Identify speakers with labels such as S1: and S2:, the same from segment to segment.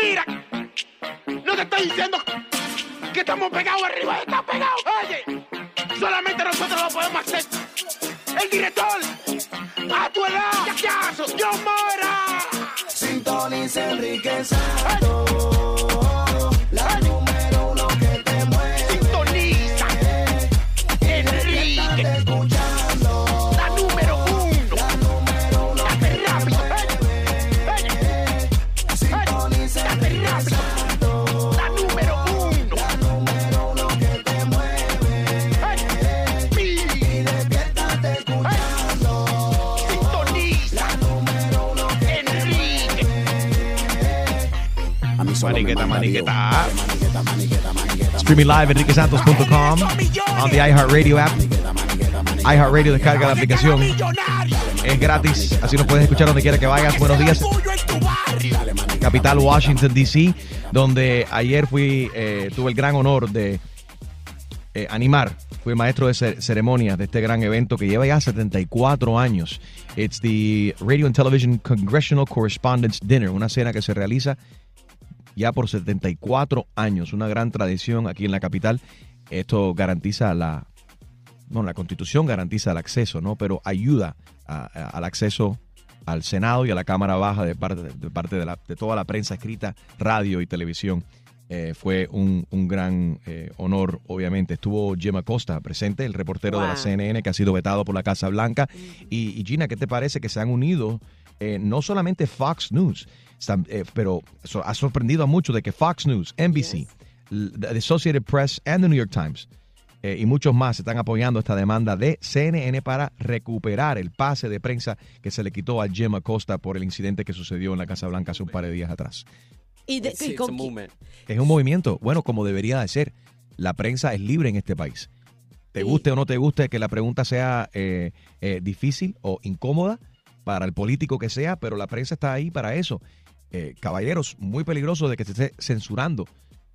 S1: Mira, no te estoy diciendo que estamos pegados arriba, estamos pegados. Oye, solamente nosotros lo podemos hacer. El director, a tu edad, ya, ya, yo mora.
S2: Sintoniza Enrique Santos,
S3: Streaming live enriquesantos.com on the iHeartRadio app. iHeartRadio descarga la aplicación. Es gratis, así nos puedes escuchar donde quiera que vayas. Buenos días, capital Washington, D.C., donde ayer fui, eh, tuve el gran honor de eh, animar. Fui maestro de cer- ceremonias de este gran evento que lleva ya 74 años. It's the Radio and Television Congressional Correspondence Dinner, una cena que se realiza ya por 74 años, una gran tradición aquí en la capital. Esto garantiza la, bueno, la constitución garantiza el acceso, ¿no? Pero ayuda a- a- al acceso al Senado y a la Cámara Baja de parte de, parte de, la- de toda la prensa escrita, radio y televisión. Eh, fue un, un gran eh, honor, obviamente. Estuvo Jim Acosta presente, el reportero de la. CNN que ha sido vetado por la Casa Blanca. Y, y Gina, ¿qué te parece que se han unido eh, no solamente Fox News, están- eh, pero so- ha sorprendido a muchos de que Fox News, NBC, the Associated Press and the New York Times eh, y muchos más están apoyando esta demanda de CNN para recuperar el pase de prensa que se le quitó a Jim Acosta por el incidente que sucedió en la Casa Blanca hace un par de días atrás.
S4: Y de- con.
S3: Es un movimiento, bueno, como debería de ser. La prensa es libre en este país. Te
S4: Y-
S3: guste o no te guste que la pregunta sea eh, eh, difícil o incómoda para el político que sea, pero la prensa está ahí para eso. Eh, caballeros, muy peligroso de que se esté censurando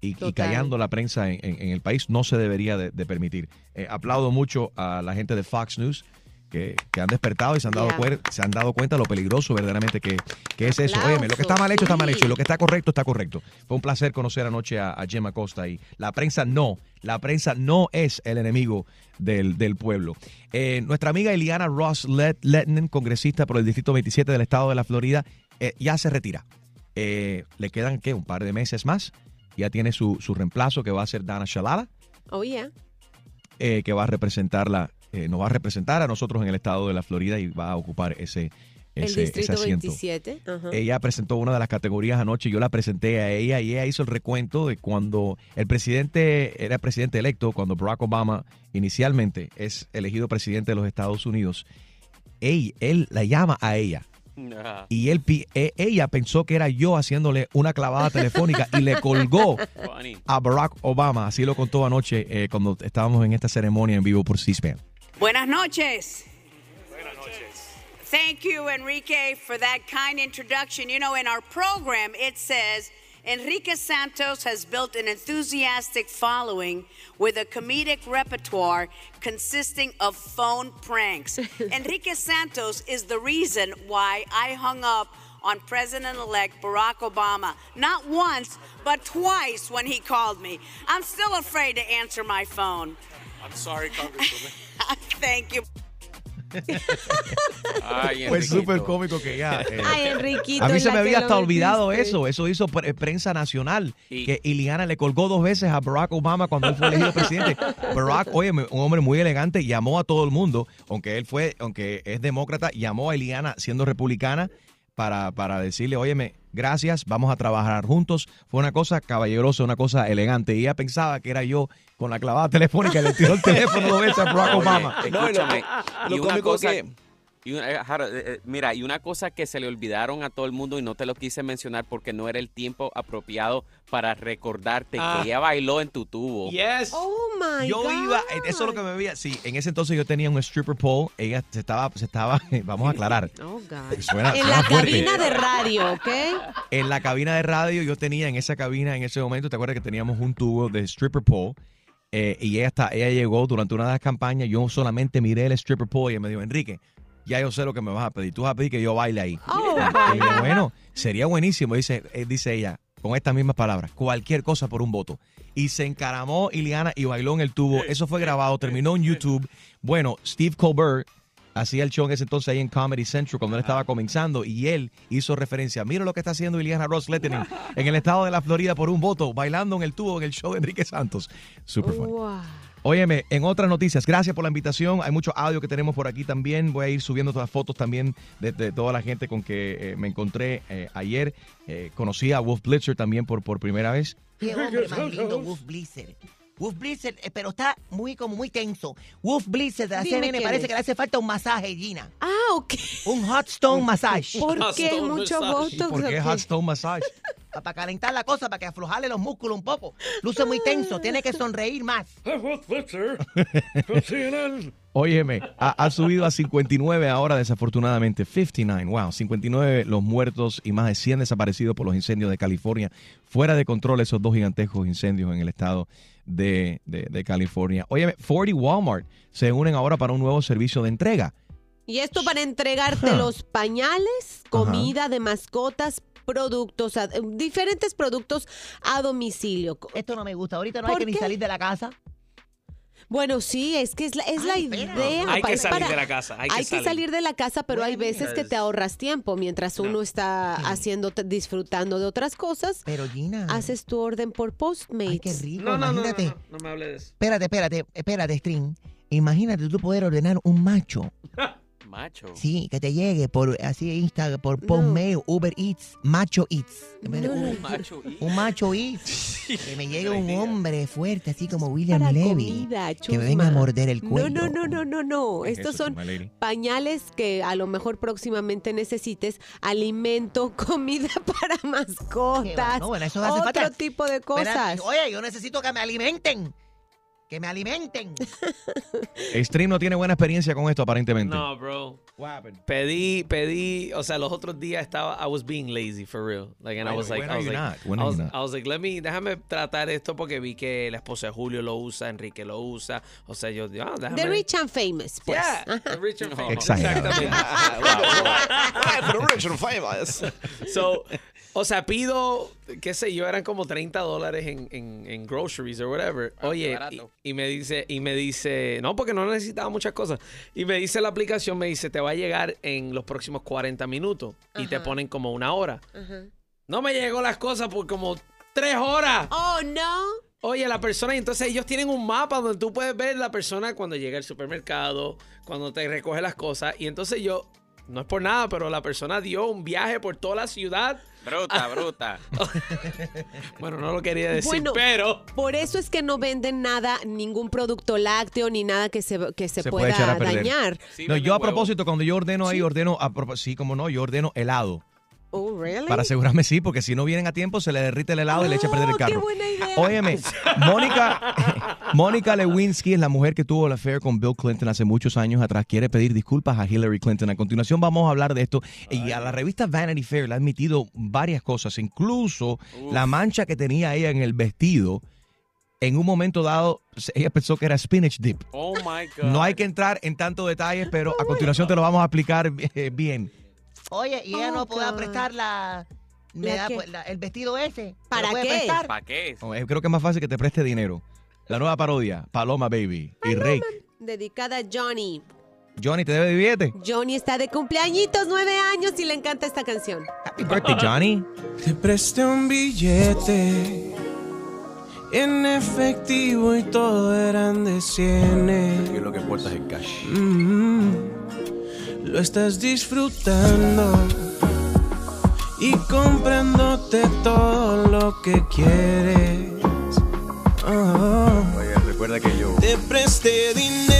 S3: y, callando la prensa en, en- en el país. No se debería de, de permitir. Eh, aplaudo mucho a la gente de Fox News que, que han despertado y se han dado,
S4: Yeah.
S3: cuer- se han dado cuenta de lo peligroso verdaderamente que, que es eso. Óyeme, lo que está mal hecho está mal hecho y lo que está correcto está correcto. Fue un placer conocer anoche a, a Gemma Costa y la prensa no, la prensa no es el enemigo del, del pueblo. Eh, nuestra amiga Eliana Ross Let- Letnen, congresista por el Distrito 27 del Estado de la Florida, eh, ya se retira. Eh, le quedan, ¿qué? Un par de meses más. Ya tiene su, su reemplazo que va a ser Dana Shalala
S4: Oh, yeah.
S3: eh, que va a representarla, eh, nos va a representar a nosotros en el estado de la Florida y va a ocupar ese, ese, ese
S4: distrito
S3: asiento.
S4: 27. Ajá.
S3: Ella presentó una de las categorías anoche, yo la presenté a ella y ella hizo el recuento de cuando el presidente era presidente electo, cuando Barack Obama inicialmente es elegido presidente de los Estados Unidos. Él, él la llama a ella
S5: Nah,
S3: y él, pi- e- ella pensó que era yo haciéndole una clavada telefónica y le colgó
S5: funny.
S3: a Barack Obama. Así lo contó anoche eh, cuando estábamos en esta ceremonia en vivo por C-SPAN.
S6: Buenas noches. Thank you, Enrique, for that kind introduction. You know, in our program, it says Enrique Santos has built an enthusiastic following with a comedic repertoire consisting of phone pranks. Enrique Santos is the reason why I hung up on President elect Barack Obama. Not once, but twice when he called me. I'm still afraid to answer my phone.
S5: I'm sorry, Congresswoman.
S6: Thank you.
S5: Ay,
S3: Fue súper cómico que ella... eh,
S4: Ay, Enriquito.
S3: a mí se me había hasta olvidado eso. Eso hizo pre- prensa nacional.
S5: Y-
S3: que Iliana le colgó dos veces a Barack Obama cuando él fue elegido presidente. Barack, oye, un hombre muy elegante, llamó a todo el mundo, aunque él fue, aunque es demócrata, llamó a Iliana siendo republicana para, para decirle, óyeme, gracias, vamos a trabajar juntos. Fue una cosa caballerosa, una cosa elegante. Y ella pensaba que era yo con la clavada telefónica y le tiró el teléfono dos veces a Barack
S5: Oye,
S3: Obama.
S7: No, y lo-
S5: escúchame, y una cosa,
S7: que-
S5: y una- eh, eh, eh, mira, y una cosa que se le olvidaron a todo el mundo y no te lo quise mencionar porque no era el tiempo apropiado para recordarte
S7: Ah.
S5: que ella bailó en tu tubo.
S7: Yes.
S4: Oh, my
S3: Yo
S4: God.
S3: iba, eh, eso es lo que me veía. Sí, en ese entonces yo tenía un stripper pole. Ella se estaba, se estaba, vamos a aclarar.
S4: Oh, God.
S3: Suena-
S4: en la
S3: fuerte.
S4: cabina de radio, ¿ok?
S3: En la cabina de radio, yo tenía en esa cabina, en ese momento, ¿te acuerdas que teníamos un tubo de stripper pole? Eh, y ella, está, ella llegó durante una de las campañas, yo solamente miré el stripper pole y ella me dijo, Enrique, ya yo sé lo que me vas a pedir. Tú vas a pedir que yo baile ahí.
S4: Oh,
S3: Y yo, bueno, sería buenísimo, dice, eh, dice ella, con estas mismas palabras, cualquier cosa por un voto. Y se encaramó Iliana y bailó en el tubo. Eso fue grabado, terminó en YouTube. Bueno, Steve Colbert hacía el show en ese entonces ahí en Comedy Central cuando él estaba comenzando y él hizo referencia. Mira lo que está haciendo Iliana Ross Letterman en el estado de la Florida por un voto, bailando en el tubo en el show de Enrique Santos. Super fun.
S4: Wow.
S3: Óyeme, en otras noticias, gracias por la invitación. Hay mucho audio que tenemos por aquí también. Voy a ir subiendo todas las fotos también de, toda la gente con que eh, me encontré eh, ayer. Eh, conocí a Wolf Blitzer también por, por primera vez.
S7: Qué hombre más lindo, Wolf Blizzard. Wolf Blizzard, eh, pero está muy como muy tenso. Wolf Blizzard de la
S4: Dime
S7: CNN
S4: quién
S7: parece
S4: es.
S7: que le hace falta un masaje, Gina.
S4: Ah, ok.
S7: Un hot stone massage.
S4: ¿Por qué
S8: Hot
S4: mucho
S8: massage.
S3: ¿Y
S4: botox?
S3: por qué Hot? Stone Massage?
S7: Para calentar la cosa, para que aflojarle los músculos un poco. Luce muy tenso, tiene que sonreír más.
S3: Óyeme, ha, ha subido a 59 ahora desafortunadamente. 59, wow, 59 los muertos y más de 100 desaparecidos por los incendios de California. Fuera de control esos dos gigantescos incendios en el estado de, de- de California. Óyeme, Ford y Walmart se unen ahora para un nuevo servicio de entrega.
S4: Y esto para entregarte los pañales, comida de mascotas, productos, a- diferentes productos a domicilio.
S7: Esto no me gusta. Ahorita no hay
S4: ¿Por
S7: que ni salir de la casa.
S4: Bueno, sí, es que es la, es la
S7: Ay,
S4: idea.
S8: Hay que salir
S4: para-
S8: de la casa, hay que salir.
S4: salir de la casa, pero hay veces que te ahorras tiempo mientras uno está haciendo, disfrutando de otras cosas.
S7: Pero Gina.
S4: Haces tu orden por Postmates.
S7: Ay, qué rico.
S8: No, no, no, no,
S7: imagínate.
S8: no, no me hable de eso.
S7: Espérate, espérate, espérate, String. Imagínate tú poder ordenar un macho.
S5: Macho.
S7: Sí, que te llegue por así Instagram, por Postmail, Uber Eats, Macho Eats. Un,
S5: Macho. y-
S7: un macho Eats. Que me llegue un hombre fuerte, así como William
S4: para
S7: Levy.
S4: comida,
S7: que me venga a morder el cuello.
S4: No, no, no, no, no, no. Estos
S3: Eso,
S4: son pañales que a lo mejor próximamente necesites, alimento, comida para mascotas,
S7: no, bueno, eso hace
S4: otro
S7: falta.
S4: tipo de cosas.
S7: Oye, yo necesito que me alimenten. Que me alimenten.
S3: Stream no tiene buena experiencia con esto aparentemente.
S8: No, bro. Pedí, pedí, o sea, los otros días estaba, I was being lazy for real. Like, and I
S3: When-
S8: was like, I was like,
S3: not? When
S8: I was? I was like, let me, déjame tratar esto porque vi que la esposa de Julio lo usa, Enrique lo usa. O sea, yo, ah, déjame.
S4: The rich and famous, pues.
S8: Yeah, the rich and famous. Exactamente. So, o sea, pido, qué sé yo, eran como 30 dólares en, en, en groceries or whatever.
S5: Ah,
S8: Oye, y, y me dice, y me dice, no, porque no necesitaba muchas cosas. Y me dice la aplicación, me dice, te va a llegar en los próximos 40 minutos. Y te ponen como una hora.
S4: Ajá.
S8: No me llegó las cosas por como tres horas.
S4: Oh, no.
S8: Oye, la persona, y entonces ellos tienen un mapa donde tú puedes ver la persona cuando llega al supermercado, cuando te recoge las cosas. Y entonces yo, no es por nada, pero la persona dio un viaje por toda la ciudad.
S5: Bruta, bruta.
S8: Bueno, no lo quería decir,
S4: Bueno,
S8: pero.
S4: Por eso es que no venden nada, ningún producto lácteo ni nada que se, que se,
S3: Se puede
S4: pueda
S3: perder.
S4: dañar.
S5: Sí,
S3: No, yo a
S5: huevo.
S3: propósito, cuando yo ordeno ahí, ordeno, a sí, como no, yo ordeno helado.
S4: Oh, really?
S3: Para asegurarme, sí, porque si no vienen a tiempo, se le derrite el helado y le echa a perder el
S4: Oh, qué
S3: carro.
S4: buena idea.
S3: Óyeme, Mónica, Mónica Lewinsky es la mujer que tuvo la affair con Bill Clinton hace muchos años atrás. Quiere pedir disculpas a Hillary Clinton. A continuación vamos a hablar de esto. Y a la revista Vanity Fair le ha admitido varias cosas, incluso la mancha que tenía ella en el vestido. En un momento dado, ella pensó que era spinach dip.
S5: Oh my God.
S3: No hay que entrar en tantos detalles, pero a continuación te lo vamos a explicar eh, bien.
S7: Oye, y ella
S4: Oh,
S7: no podrá
S4: God.
S7: prestar la, me
S4: ¿La
S7: da, pues, la- el vestido ese. ¿Me
S4: ¿Para qué?
S7: prestar?
S5: ¿Para qué?
S3: Oh, eh, Creo que es más fácil que te preste dinero. La nueva parodia, Paloma Baby y Rake.
S4: Dedicada a Johnny.
S3: Johnny, ¿te debe billete?
S4: Johnny está de cumpleañitos, nueve años, y le encanta esta canción.
S3: Happy birthday, Johnny.
S9: Te presté un billete en efectivo y todo eran de cienes.
S3: lo que importa es el cash.
S9: Mm, lo estás disfrutando y comprándote todo lo que quieres. Oh.
S3: Oye, recuerda que yo.
S9: Te presté dinero,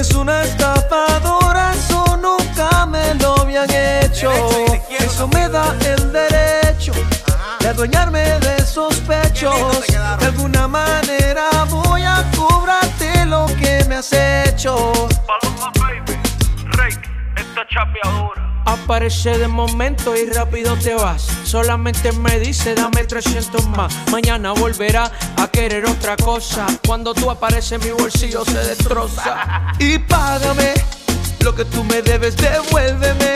S9: eres una estafadora, eso nunca me lo habían hecho. Eso me da el derecho de adueñarme de sospechos. De alguna manera voy a cobrarte lo que me has hecho. Paloma Baby, Rey, esta chapeadora. Aparece de momento y rápido te vas. Solamente me dice dame 300 más. Mañana volverá a querer otra cosa. Cuando tú apareces mi bolsillo se destroza. Y págame lo que tú me debes, devuélveme.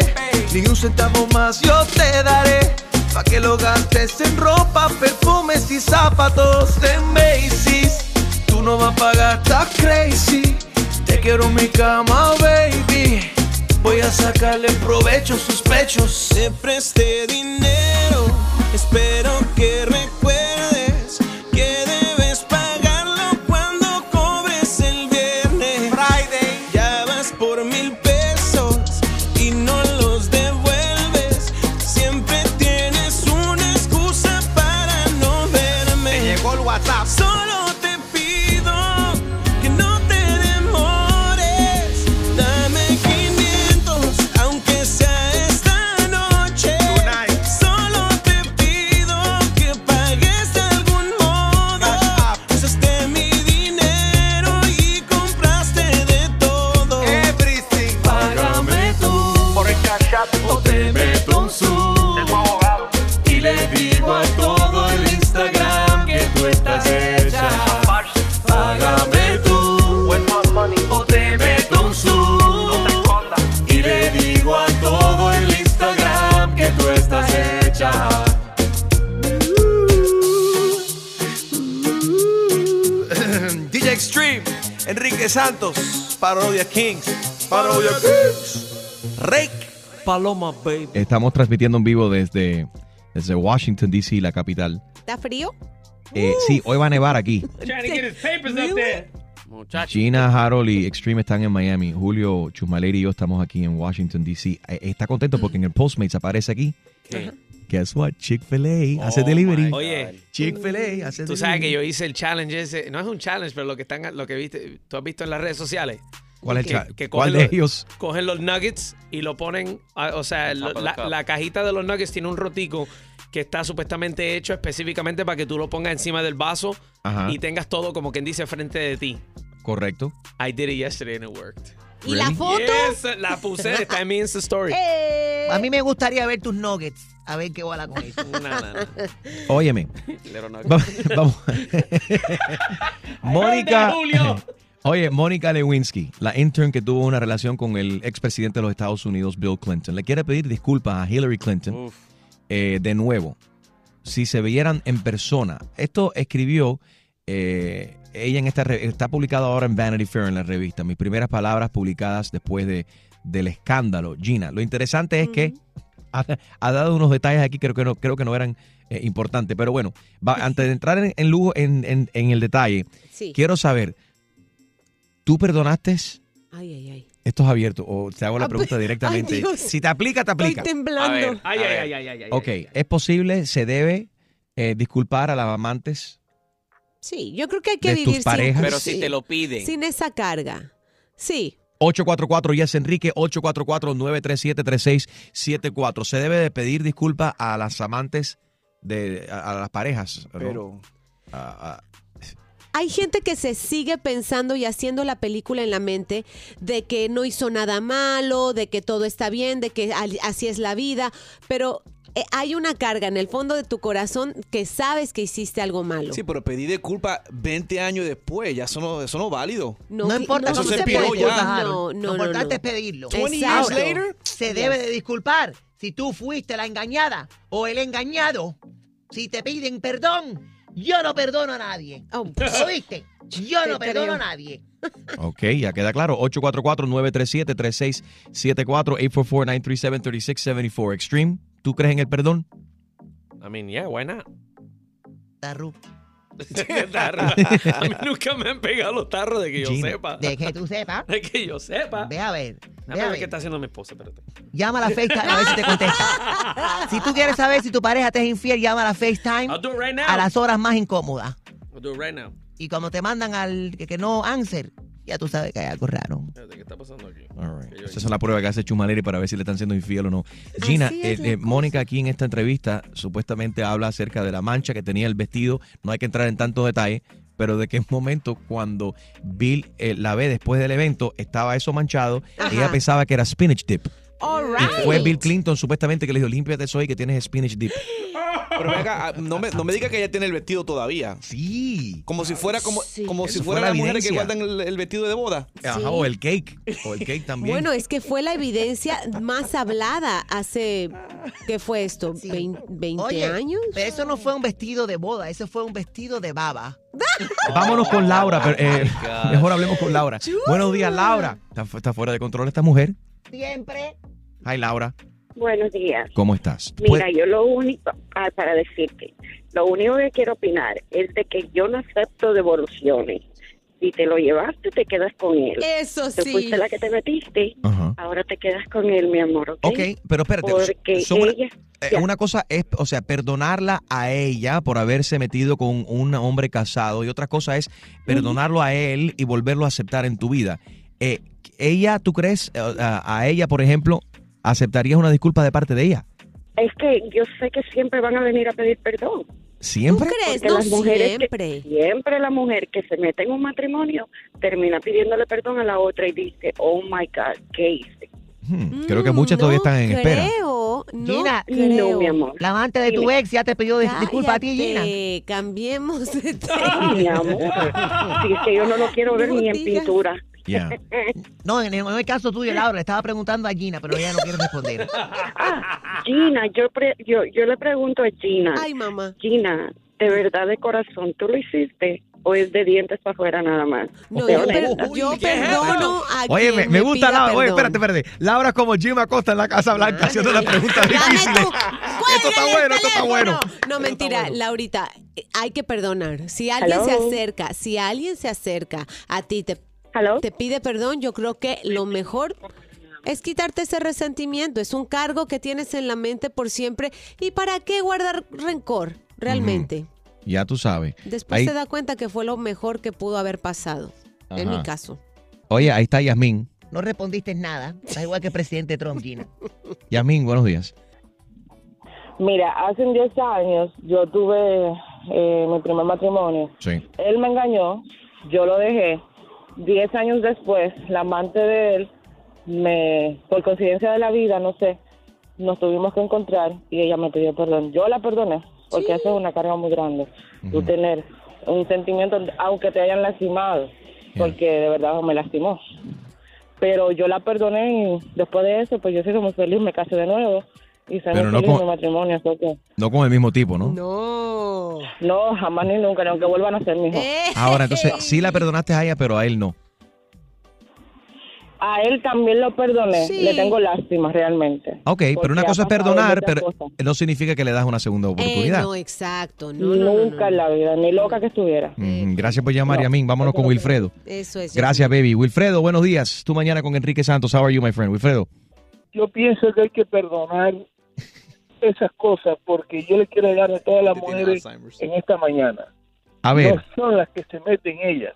S9: Ni un centavo más yo te daré. Pa' que lo gastes en ropa, perfumes y zapatos de Macy's. Tú no vas a pagar, está crazy. Te quiero en mi cama, baby. Voy a sacarle provecho a sus pechos. Te presté dinero, espero que recuerdes Santos, Parodia Kings, Parodia Kings, Rake, Paloma Baby.
S3: Estamos transmitiendo en vivo desde, desde Washington, D.C., la capital.
S4: ¿Está frío?
S3: Eh, sí, hoy va a nevar aquí.
S5: Muchachos.
S3: Gina, Harold y Extreme están en Miami. Julio, Chusmaleri y yo estamos aquí en Washington, D.C. Eh, Está contento porque en el Postmates aparece aquí.
S5: ¿Qué?
S3: Guess what? Chick-fil-A hace
S5: Oh,
S3: delivery.
S8: Oye,
S3: Chick-fil-A hace
S8: Tú sabes que
S3: delivery.
S8: yo hice el challenge ese, no es un challenge, pero lo que están, lo que viste, tú has visto en las redes sociales.
S3: ¿Cuál es el
S8: que-
S3: cha-
S8: que
S3: ¿Cuál de
S8: los-
S3: ellos?
S8: Cogen los nuggets y lo ponen, a- o sea, la, cajita de los nuggets tiene un rotico que está supuestamente hecho específicamente para que tú lo pongas encima del vaso
S3: Ajá.
S8: y tengas todo como quien dice frente de ti.
S3: Correcto.
S8: I did it yesterday and it worked.
S4: ¿Y la foto?
S8: Yes, la puse, está en mi Insta Story.
S4: Eh,
S7: A mí me gustaría ver tus nuggets. A ver qué bola con eso.
S8: No, no, no.
S3: Óyeme. Vamos. Mónica. Oye, Mónica Lewinsky, la intern que tuvo una relación con el expresidente de los Estados Unidos, Bill Clinton, le quiere pedir disculpas a Hillary Clinton eh, de nuevo. Si se vieran en persona. Esto escribió eh, ella en esta está publicado ahora en Vanity Fair en la revista. Mis primeras palabras publicadas después de, del escándalo. Gina, lo interesante es que ha, ha dado unos detalles aquí creo que no, creo que no eran eh, importantes. Pero bueno, va- antes de entrar en, en lujo en, en- en el detalle,
S4: Sí.
S3: quiero saber, ¿tú perdonaste?
S4: Ay, ay, ay.
S3: Esto es abierto o te hago la
S4: Ah,
S3: pregunta
S4: ay,
S3: directamente. Si te aplica, te
S4: Estoy
S3: aplica.
S4: temblando.
S5: A ver.
S8: Ay,
S5: A
S8: ay,
S5: ver.
S8: ay, ay, ay, ay,
S3: Ok,
S8: ay, ay.
S3: ¿es posible, se debe eh, disculpar a las amantes?
S4: Sí, yo creo que hay que
S3: de tus
S4: vivir sin.
S5: Pero
S4: sí,
S5: si te lo piden.
S4: sin esa carga. Sí.
S3: 844 Yes Enrique 844-937-3674. Se debe de pedir disculpas a las amantes de a, a las parejas. ¿no?
S1: Pero
S3: A- a-
S4: Hay gente que se sigue pensando y haciendo la película en la mente de que no hizo nada malo, de que todo está bien, de que así es la vida, pero eh, hay una carga en el fondo de tu corazón que sabes que hiciste algo malo.
S1: sí, pero pedí disculpas 20 años después, ya eso no, eso no es válido.
S7: No,
S4: que-
S7: importa
S4: no
S7: cómo
S1: se
S7: se
S1: ya.
S7: disculpas,
S4: No, no,
S7: Lo
S4: no,
S7: importante
S4: no.
S7: es pedirlo.
S1: 20
S4: Exacto.
S1: years later.
S7: Se debe de disculpar si tú fuiste la engañada o el engañado. Si te piden perdón, yo no perdono a nadie.
S4: Oh,
S7: ¿Oíste? Yo no perdono
S4: creo.
S7: a nadie.
S3: ok, ya queda claro. 844-937-3674 844-937-3674. Extreme, ¿tú crees en el perdón?
S8: I mean, yeah, why not?
S7: Tarru.
S8: Tarro. A mí nunca me han pegado los tarros de que yo
S3: Gina.
S8: sepa.
S7: De que tú sepas.
S8: De que yo sepa.
S7: Ve a ver. Ve a
S8: ver
S7: ver.
S8: qué está haciendo mi esposa, espérate.
S7: Llama a la FaceTime a ver si te contesta. Si tú quieres saber si tu pareja te es infiel, llama a la FaceTime
S8: I'll do it right now.
S7: a las horas más incómodas.
S8: I'll do it right now.
S7: Y cuando te mandan al que, que no answer, ya tú sabes que hay algo raro.
S8: Espérate, ¿Qué está pasando aquí?
S3: All right.
S8: Que yo-
S3: Esa es la prueba que hace Chumaleri para ver si le están siendo infiel o no. Gina, eh, eh, Mónica aquí en esta entrevista supuestamente habla acerca de la mancha que tenía el vestido. No hay que entrar en tantos detalles, pero de qué momento cuando Bill eh, la ve después del evento estaba eso manchado.
S4: Ajá.
S3: Ella pensaba que era spinach dip.
S4: All
S3: Y
S4: right.
S3: fue Bill Clinton supuestamente que le dijo, límpiate eso ahí que tienes spinach dip.
S10: Pero venga, ah, no me, no me diga que ella tiene el vestido todavía.
S3: Sí.
S10: Como si fuera como,
S4: Sí.
S10: como si
S3: Eso fue
S10: fuera
S3: la
S10: las mujeres que guardan el, el vestido de boda.
S3: Ajá, o el cake. O el cake también.
S4: Bueno, es que fue la evidencia más hablada hace, ¿qué fue esto?
S7: Sí.
S4: Vein- ¿20
S7: Oye,
S4: años?
S7: Pero eso no fue un vestido de boda, eso fue un vestido de baba.
S3: Vámonos con Laura. pero, eh, mejor hablemos con Laura. Buenos días, Laura. Está, está fuera de control esta mujer.
S7: Siempre.
S3: Hi, Laura.
S11: Buenos días.
S3: ¿Cómo estás?
S11: Mira, yo lo único, ah, para decirte, lo único que quiero opinar es de que yo no acepto devoluciones. Si te lo llevaste, te quedas con él.
S4: Eso
S11: Tú
S4: sí.
S11: fuiste la que te metiste,
S3: Ajá.
S11: ahora te quedas con él, mi amor, ¿ok?
S3: Ok, pero espérate.
S11: Porque ella...
S3: Eh,
S11: Ya.
S3: una cosa es, o sea, perdonarla a ella por haberse metido con un hombre casado y otra cosa es perdonarlo a él y volverlo a aceptar en tu vida. Eh, ella, ¿tú crees, eh, a, a ella, por ejemplo, aceptarías una disculpa de parte de ella?
S11: Es que yo sé que siempre van a venir a pedir perdón.
S3: ¿Siempre?
S4: ¿Tú crees?
S11: Porque
S4: No
S11: las mujeres que-
S4: siempre.
S11: siempre la mujer que se mete en un matrimonio termina pidiéndole perdón a la otra y dice, oh my God, ¿qué hice?
S3: Hmm, creo que
S4: Mm,
S3: muchas todavía
S4: no
S3: están en espera.
S4: creo, no
S7: Gina,
S4: creo.
S11: No, mi amor.
S7: La amante de tu
S11: Dime.
S7: ex ya te pidió dis- disculpa a ti, Gina.
S4: Cállate, Cambiemos de tema.
S11: Mi amor, si es que yo no lo quiero ver
S4: No
S11: ni en pintura.
S3: Ya.
S7: No, en el, en el caso tuyo, Laura, le estaba preguntando a Gina, pero ella no quiere responder.
S11: Ah, Gina, yo, pre- yo, yo le pregunto a Gina,
S4: Ay, mamá.
S11: Gina, de verdad de corazón, ¿tú lo hiciste o es de dientes para afuera nada más?
S4: No, yo, per- yo perdono a
S3: Oye,
S4: quien
S3: me, me gusta Laura. Oye,
S4: perdón.
S3: espérate, espérate. Laura es como Jim Acosta en la Casa Blanca haciendo las preguntas difíciles. Esto está
S4: ¡Cuélgale el
S3: bueno, esto está bueno.
S4: No, mentira, Laurita, eh, hay que perdonar. Si alguien se acerca, si alguien se acerca a ti, te,
S11: ¿Hello?
S4: te pide perdón, yo creo que lo mejor es quitarte ese resentimiento. Es un cargo que tienes en la mente por siempre. ¿Y para qué guardar rencor realmente?
S3: Ya tú sabes.
S4: Después
S3: Ahí-
S4: se da cuenta que fue lo mejor que pudo haber pasado. En mi caso.
S3: Oye, ahí está Yasmín.
S7: No respondiste nada. Da igual que el presidente Trump, Gina.
S3: Yasmín, buenos días.
S12: Mira, hace 10 años yo tuve eh, mi primer matrimonio.
S3: Sí.
S12: Él me engañó, yo lo dejé. 10 años después, la amante de él, me, por coincidencia de la vida, no sé, nos tuvimos que encontrar y ella me pidió perdón. Yo la perdoné, porque eso es una carga muy grande. Tú tener un sentimiento, aunque te hayan lastimado, porque de verdad me lastimó. Pero yo la perdoné y después de eso, pues yo soy muy feliz, me casé de nuevo y
S3: Pero
S12: muy
S3: no con-
S12: mi matrimonio. que-
S3: No con el mismo tipo, ¿no?
S4: No.
S12: no, jamás ni nunca, ni aunque vuelvan a ser mi hijo.
S4: Eh.
S3: Ahora, entonces, sí la perdonaste a ella, pero a él no.
S12: A él también lo perdoné.
S4: Sí.
S12: Le tengo lástima realmente.
S3: Ok, pero una cosa es perdonar, pero
S12: cosas.
S3: no significa que le das una segunda
S4: Eh,
S3: oportunidad.
S4: no, exacto. No, no, no,
S12: Nunca
S4: no.
S12: en la vida, ni loca que estuviera.
S3: Mm, Gracias por llamar, Yasmín. Vámonos con Wilfredo.
S4: Eso es.
S3: Gracias, baby. Wilfredo, buenos días. Tú mañana con Enrique Santos. How are you, my friend? Wilfredo.
S13: yo pienso que hay que perdonar esas cosas porque yo le quiero dar a todas las mujeres en esta mañana.
S3: A ver,
S13: No son las que se meten ellas,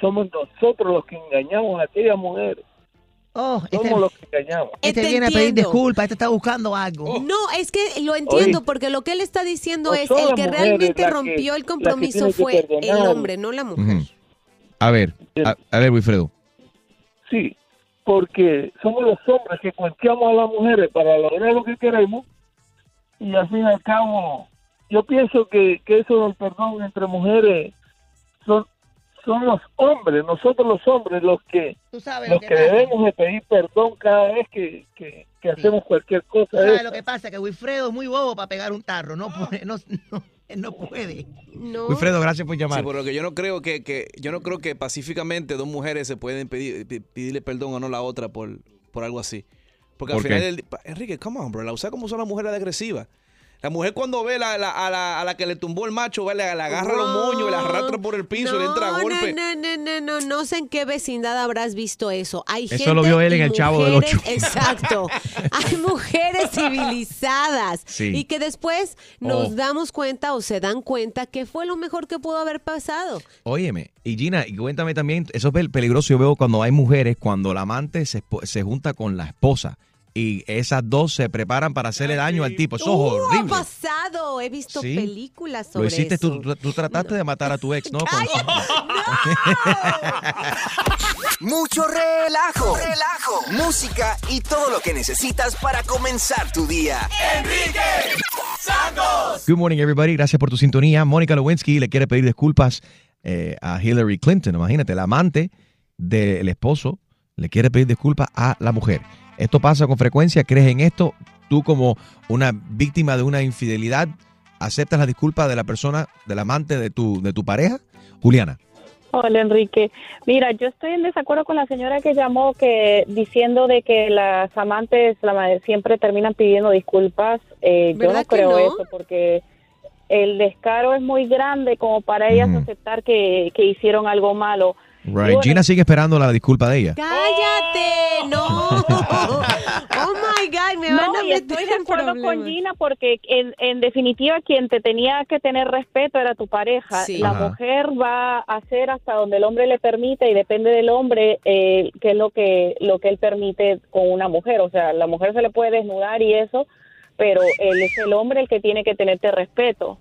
S13: somos nosotros los que engañamos a aquellas mujeres,
S7: Oh, este,
S13: somos los que engañamos.
S7: este
S4: Te
S7: viene a pedir
S4: entiendo.
S7: disculpas, este está buscando algo.
S4: No, es que lo entiendo
S13: Oye,
S4: porque lo que él está diciendo
S13: no
S4: es el que realmente
S13: las que-
S4: rompió el compromiso fue el hombre, no la mujer.
S3: ujú. a ver, a, a ver, Wilfredo.
S13: Sí, porque somos los hombres que cuenteamos a las mujeres para lograr lo que queremos y al fin y al cabo yo pienso que, que eso del perdón entre mujeres son son los hombres, nosotros los hombres los que
S7: Tú sabes lo
S13: los
S7: que
S13: debemos de pedir perdón cada vez que, que, que hacemos cualquier cosa.
S7: Tú sabes
S13: de
S7: lo que pasa, que Wilfredo es muy bobo para pegar un tarro. No puede, no, no, puede.
S4: No.
S3: Wilfredo, gracias por
S10: Sí,
S3: llamar.
S10: que yo no creo que, que yo no creo que pacíficamente dos mujeres se pueden pedir pedirle perdón a no la otra por, por algo así. Porque al
S3: ¿Por
S10: final pa- Enrique, come on, bro, la usa como son las mujeres agresivas. La mujer cuando ve la- la- a, la, a la que le tumbó el macho, va, le, le agarra los moños, la arrastra por el piso, le entra a
S4: No,
S10: golpe.
S4: No, no, no, no, no, no sé en qué vecindad habrás visto eso. Hay
S3: Eso
S4: gente
S3: lo vio él en el Chavo del Ocho.
S4: Exacto. Hay mujeres civilizadas
S3: Sí.
S4: y que después nos
S3: Oh.
S4: damos cuenta o se dan cuenta que fue lo mejor que pudo haber pasado.
S3: Óyeme, y Gina, y cuéntame también, eso es pel- peligroso, yo veo cuando hay mujeres, cuando la amante se, se junta con la esposa y esas dos se preparan para hacerle daño al tipo. Eso es
S4: Uh, ha
S3: horrible.
S4: pasado. He visto
S3: Sí.
S4: películas sobre
S3: Lo hiciste,
S4: eso.
S3: tú, tú trataste de matar a tu ex, ¿no? Con-
S14: Mucho relajo, relajo, música y todo lo que necesitas para comenzar tu día.
S15: Enrique Santos.
S3: Good morning, everybody. Gracias por tu sintonía. Mónica Lewinsky le quiere pedir disculpas eh, a Hillary Clinton. Imagínate, la amante del esposo le quiere pedir disculpas a la mujer. Esto pasa con frecuencia. ¿Crees en esto? Tú como una víctima de una infidelidad, ¿aceptas la disculpa de la persona, del amante de tu, de tu pareja? Juliana.
S16: Hola Enrique. Mira, yo estoy en desacuerdo con la señora que llamó que diciendo de que las amantes la ma- siempre terminan pidiendo disculpas. Eh, yo
S4: ¿Verdad
S16: no creo
S4: no?
S16: eso porque el descaro es muy grande como para ellas
S3: Mm.
S16: aceptar que, que hicieron algo malo.
S3: Right. Gina sigue esperando la disculpa de ella.
S4: ¡Cállate! ¡No! ¡Oh, my God! Me van
S16: no,
S4: a
S16: y
S4: meter
S16: estoy de
S4: en
S16: acuerdo con. Gina porque en, en definitiva quien te tenía que tener respeto era tu pareja.
S4: Sí.
S16: La
S3: Ajá.
S16: mujer va a hacer hasta donde el hombre le permite y depende del hombre eh, qué es lo que lo que él permite con una mujer. O sea, la mujer se le puede desnudar y eso, pero él es el hombre el que tiene que tenerte respeto.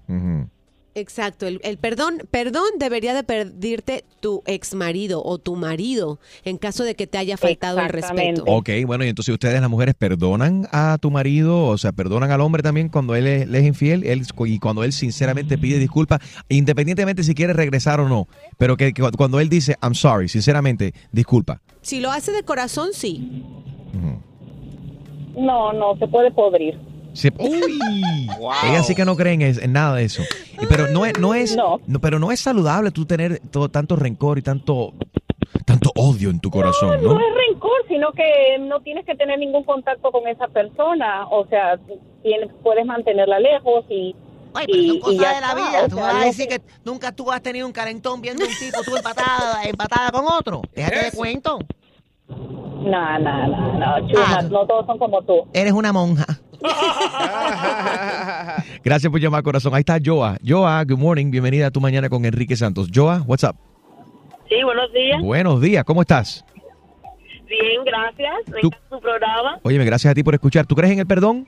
S4: Exacto, el, el perdón, perdón debería de pedirte tu ex marido o tu marido en caso de que te haya faltado el respeto.
S3: Ok, bueno, y entonces ustedes las mujeres perdonan a tu marido, o sea, perdonan al hombre también cuando él es, infiel él, y cuando él sinceramente pide disculpas, independientemente si quiere regresar o no, pero que, que cuando él dice, I'm sorry, sinceramente, disculpa.
S4: Si lo hace de corazón, sí.
S16: No, no, se puede podrir.
S3: Se- uy, ella sí que no cree en, en nada de eso. Y- Pero no es, no es, no, pero no es saludable tú tener todo, tanto rencor y tanto, tanto odio en tu corazón,
S16: No
S3: ¿no?
S16: es rencor, sino que no tienes que tener ningún contacto con esa persona. O sea, tienes, puedes mantenerla lejos y.
S7: Ay, pero son cosas de la
S16: está,
S7: vida. Tú
S16: sea,
S7: vas a decir que nunca tú has tenido un calentón viendo un tipo tú empatada, empatada con otro. Déjate de cuento.
S16: No, no, no, no, chuma,
S7: Ah.
S16: no todos son como tú.
S7: Eres una monja.
S3: Gracias por llamar, corazón. Ahí está Joa. Joa, good morning. Bienvenida a tu mañana con Enrique Santos. Joa, what's up?
S17: Sí, buenos días.
S3: Buenos días, ¿cómo estás?
S17: Bien, gracias. Me
S3: Tú-
S17: encanta tu programa.
S3: Óyeme, gracias a ti por escuchar. ¿Tú crees en el perdón?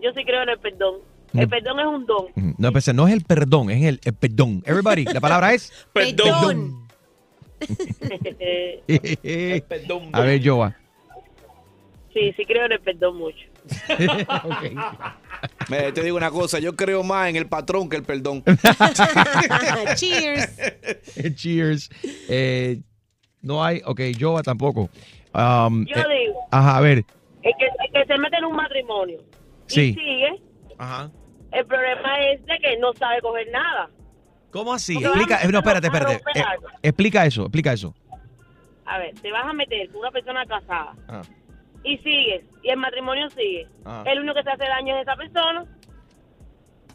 S17: Yo sí creo en el perdón.
S3: Mm.
S17: El perdón es un don.
S3: Ujú. No, pues, no es el perdón, es el, el perdón. Everybody, la palabra es
S17: Perdón.
S3: A ver, Joa.
S17: sí, sí creo en el perdón mucho.
S10: Te digo una cosa, yo creo más en el patrón que el perdón.
S4: Cheers.
S3: Cheers. Eh, no hay, ok, Joa tampoco. Um,
S17: Yo
S3: eh,
S17: digo,
S3: ajá, a ver.
S17: el que, el que se mete en un matrimonio
S3: Sí.
S17: y sigue,
S3: Ajá.
S17: el problema es de que no sabe coger nada.
S3: ¿Cómo así?
S17: Porque
S3: Explica, eh, no, espérate, espérate. Eh, explica eso, explica eso.
S17: A ver, te vas a meter con una persona casada
S3: Ah.
S17: y sigues, y el matrimonio sigue.
S3: Ah.
S17: El único que se hace daño es esa persona,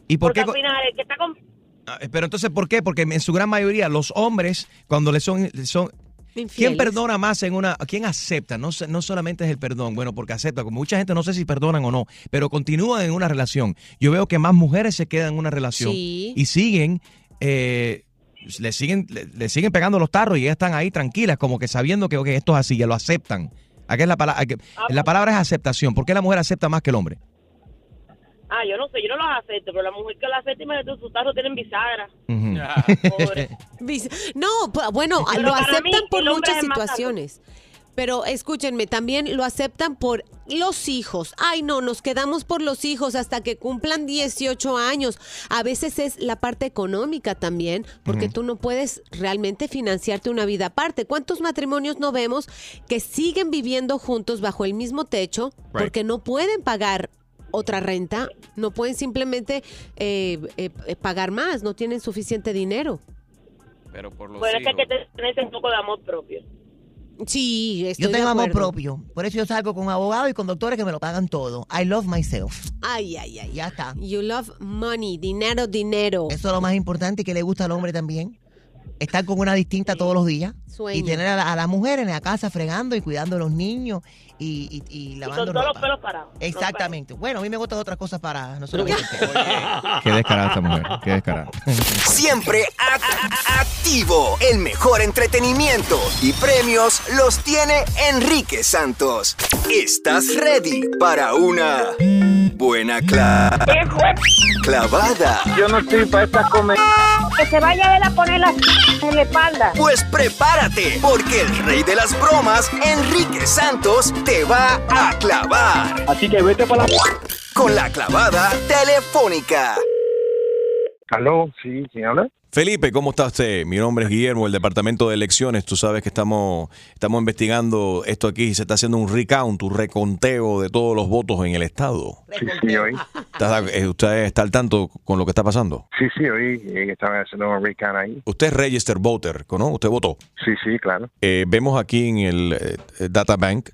S3: ¿Y por
S17: porque
S3: qué?
S17: al final el que está con...
S3: Ah, Pero entonces, ¿por qué? Porque en su gran mayoría los hombres, cuando le son... son ¿Quién perdona más en una... ¿Quién acepta? No, no solamente es el perdón, bueno, porque acepta, como mucha gente no sé si perdonan o no, pero continúan en una relación. Yo veo que más mujeres se quedan en una relación
S4: Sí.
S3: y siguen... eh, le siguen le, le siguen pegando los tarros y ellas están ahí tranquilas, como que sabiendo que ok, esto es así, ya lo aceptan. Aquí es la, palabra, la palabra es aceptación. ¿Por qué la mujer acepta más que el hombre?
S17: Ah, yo no sé, yo no los acepto, pero la mujer que lo acepta y me mete sus tarros tienen bisagra.
S4: Vis- No, bueno,
S17: Pero
S4: lo aceptan
S17: mí,
S4: por muchas
S17: más
S4: situaciones. Pero escúchenme, también lo aceptan por los hijos. Ay, no, nos quedamos por los hijos hasta que cumplan 18 años. A veces es la parte económica también, porque
S18: Ujú.
S4: tú no puedes realmente financiarte una vida aparte. ¿Cuántos matrimonios no vemos que siguen viviendo juntos bajo el mismo techo porque no pueden pagar otra renta? No pueden simplemente eh, eh, pagar más, no tienen suficiente dinero.
S5: Pero por los
S17: Pero es que
S5: hijos.
S17: hay que tener un poco de amor propio.
S4: Sí, estoy
S7: Yo tengo
S4: de
S7: amor propio. Por eso yo salgo con abogados y con doctores que me lo pagan todo. I love myself.
S4: Ay, ay, ay.
S7: Ya está.
S4: You love money, dinero, dinero.
S7: Eso es lo más importante y que le gusta al hombre también. Estar con una distinta todos los días
S4: Sueño.
S7: y tener a la, a la mujer en la casa fregando y cuidando a los niños y, y, y
S19: Y
S7: lavando
S19: con todos los pelos parados.
S7: Exactamente. Bueno, a mí me gustan otras cosas para no solamente.
S3: Qué descarada esta mujer. Qué descarada.
S14: Siempre activo. El mejor entretenimiento y premios los tiene Enrique Santos. ¿Estás ready para una buena cla- clavada?
S13: Yo no estoy para estas comer.
S19: Que se vaya él a poner la en la espalda.
S14: Pues prepárate, porque el rey de las bromas, Enrique Santos, te va a clavar.
S13: Así que vete para la...
S14: Con la clavada telefónica.
S13: Aló, sí, ¿quién habla?
S3: Felipe, ¿cómo está usted? Mi nombre es Guillermo, el Departamento de Elecciones. Tú sabes que estamos, estamos investigando esto aquí. Se está haciendo un recount, un reconteo de todos los votos en el Estado.
S13: Sí, sí, hoy.
S3: ¿Está- eh, ¿Usted está al tanto con lo que está pasando?
S13: Sí, sí, hoy eh, estaban haciendo un recount ahí.
S3: Usted es register voter, ¿no? Usted votó.
S13: Sí, sí, claro.
S3: Eh, vemos aquí en el eh, data bank.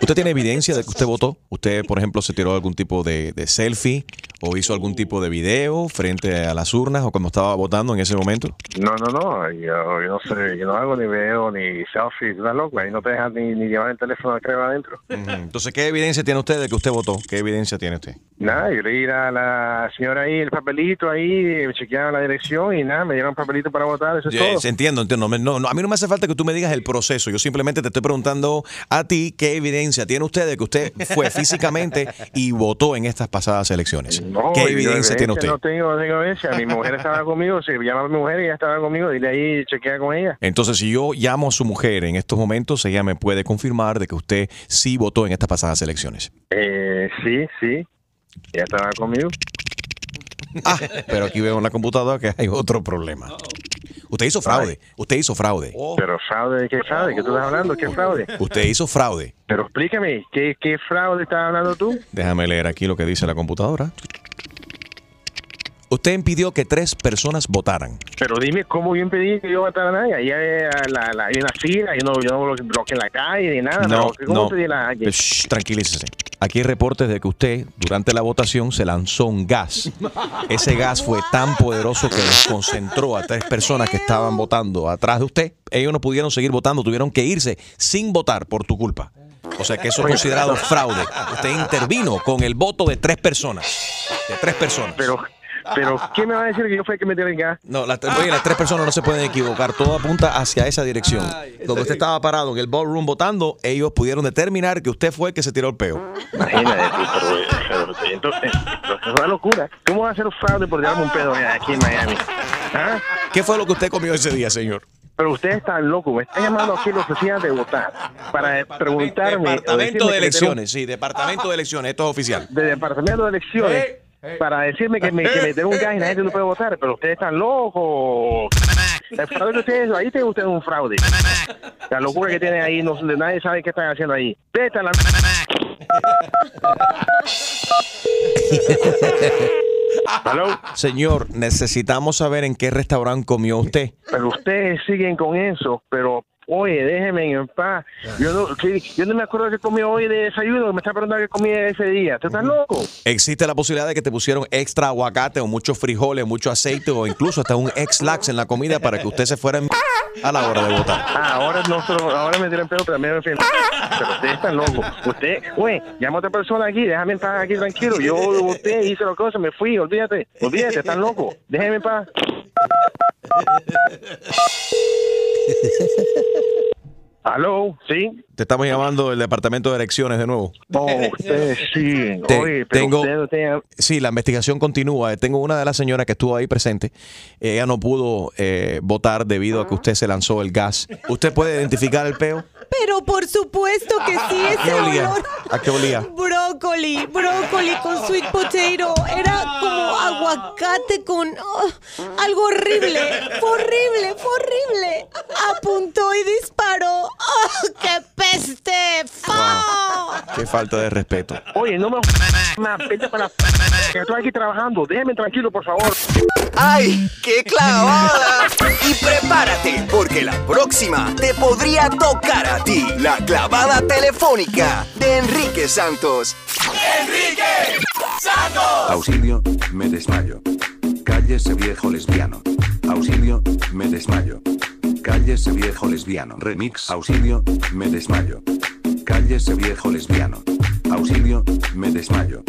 S3: ¿Usted tiene evidencia de que usted votó? ¿Usted, por ejemplo, se tiró algún tipo de, de selfie o hizo algún tipo de video frente a las urnas o cuando estaba votando en ese momento?
S13: No, no, no, yo, yo no sé, yo no hago ni video ni selfies, estás loco, ahí no te dejan ni, ni llevar el teléfono que va adentro.
S3: Entonces, ¿qué evidencia tiene usted de que usted votó? ¿Qué evidencia tiene usted?
S13: Nada, yo le di a la señora ahí el papelito ahí, me chequearon la dirección y nada, me dieron un papelito para votar, eso es todo.
S3: entiendo, entiendo. No, no, a mí no me hace falta que tú me digas el proceso. Yo simplemente te estoy preguntando a ti qué evidencia tiene usted de que usted fue físicamente y votó en estas pasadas elecciones.
S13: No,
S3: ¿Qué evidencia tiene usted?
S13: No tengo, tengo evidencia. Mi mujer estaba conmigo, se llama a mi mujer y ella estaba conmigo, dile ahí, chequea con ella.
S3: Entonces, si yo llamo a su mujer en estos momentos, ella me puede confirmar de que usted sí votó en estas pasadas elecciones.
S13: Eh, sí, sí, ella estaba conmigo.
S3: Ah, pero aquí veo en la computadora que hay otro problema. Usted hizo fraude. Usted hizo fraude.
S13: Pero fraude, ¿de qué fraude? ¿Qué tú estás hablando? ¿Qué fraude?
S3: Usted hizo fraude.
S13: Pero explícame, ¿qué, qué fraude estás hablando tú?
S3: Déjame leer aquí lo que dice la computadora. Usted impidió que tres personas votaran.
S13: Pero dime cómo yo impedí que yo votara a nadie. Ahí hay, la, la, hay una fila, yo no, yo no blo- bloqueé la calle ni nada.
S3: No,
S13: ¿Cómo
S3: no.
S13: la calle?
S3: Shh, tranquilícese. Aquí hay reportes de que usted, durante la votación, se lanzó un gas. Ese gas fue tan poderoso que desconcentró a tres personas que estaban votando atrás de usted. Ellos no pudieron seguir votando, tuvieron que irse sin votar por tu culpa. O sea que eso es considerado fraude. Usted intervino con el voto de tres personas. De tres personas.
S13: Pero, pero, ¿qué me va a decir que yo fue el que me gas?
S3: No, las, oye, las tres personas no se pueden equivocar. Todo apunta hacia esa dirección. Donde usted estaba parado en el ballroom votando, ellos pudieron determinar que usted fue el que se tiró el peo.
S13: Imagínate, tú, pero, pero, entonces, pero es una locura. ¿Cómo va a ser fraude por tirarme un pedo aquí en Miami? ¿Ah?
S3: ¿Qué fue lo que usted comió ese día, señor?
S13: Pero ustedes están locos, me están llamando aquí a la oficina de votar para preguntarme. o
S3: Departamento de elecciones, sí, departamento de elecciones, esto es oficial.
S13: de departamento de elecciones para decirme que me, que me den un gas y la gente no puede votar, pero ustedes están locos. El fraude ustedes, ahí tienen ustedes un fraude. La locura que tienen ahí, no, nadie sabe qué están haciendo ahí. Vete a la... ¿Aló?
S3: Señor, necesitamos saber en qué restaurante comió usted.
S13: Pero ustedes siguen con eso, pero oye, déjenme en paz. Yo no, que- yo no me acuerdo que comí hoy de desayuno, me está preguntando qué comí ese día. ¿Tú estás loco?
S3: Existe la posibilidad de que te pusieron extra aguacate o muchos frijoles, mucho aceite o incluso hasta un ex lax en la comida para que usted se fuera en a la hora de votar.
S13: Ah, ahora no ahora me tiran pedo, pero me fui- Pero ustedes están locos. Usted, oye, llama a otra persona aquí, déjame estar aquí tranquilo. Yo voté, hice las cosas, me fui, olvídate, olvídate, están locos. Déjenme en paz. ¿Aló? ¿Sí?
S3: Te estamos llamando del departamento de elecciones de nuevo.
S13: Oh, ustedes sí.
S3: Te-
S13: Oye, pero
S3: tengo,
S13: no
S3: sí, la investigación continúa. Tengo una de las señoras que estuvo ahí presente. Ella no pudo eh, votar debido a que usted se lanzó el gas. ¿Usted puede identificar el peo?
S4: Pero por supuesto que sí,
S3: ¿A qué
S4: ese
S3: olía?
S4: olor.
S3: ¿A qué olía?
S4: Brócoli, brócoli con sweet potato. Era como aguacate con oh, algo horrible. Fue horrible, fue horrible. Apuntó y disparó. ¡Oh, qué peste!
S3: Qué falta de respeto.
S13: Oye, no me... Vete para... Que estoy aquí trabajando. Déjeme tranquilo, por favor.
S14: ¡Ay, qué clavada! Y prepárate, porque la próxima te podría tocar a ti. La clavada telefónica de Enrique Santos.
S20: Auxilio, me desmayo. Cállese viejo lesbiano. Auxilio, me desmayo. Cállese viejo lesbiano. Remix. Auxilio, me desmayo. Cállese viejo lesbiano. Auxilio, me desmayo.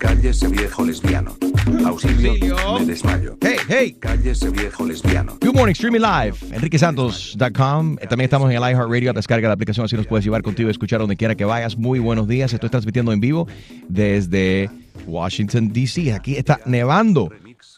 S20: Cállese viejo lesbiano. Auxilio, me desmayo.
S3: Hey, hey.
S20: Cállese viejo lesbiano.
S3: Good morning, streaming live, enriquesantos.com. También estamos en el iHeartRadio. Descarga la aplicación, así nos puedes llevar contigo y escuchar donde quiera que vayas. Muy buenos días. Estoy transmitiendo en vivo desde Washington, D.C. Aquí está nevando.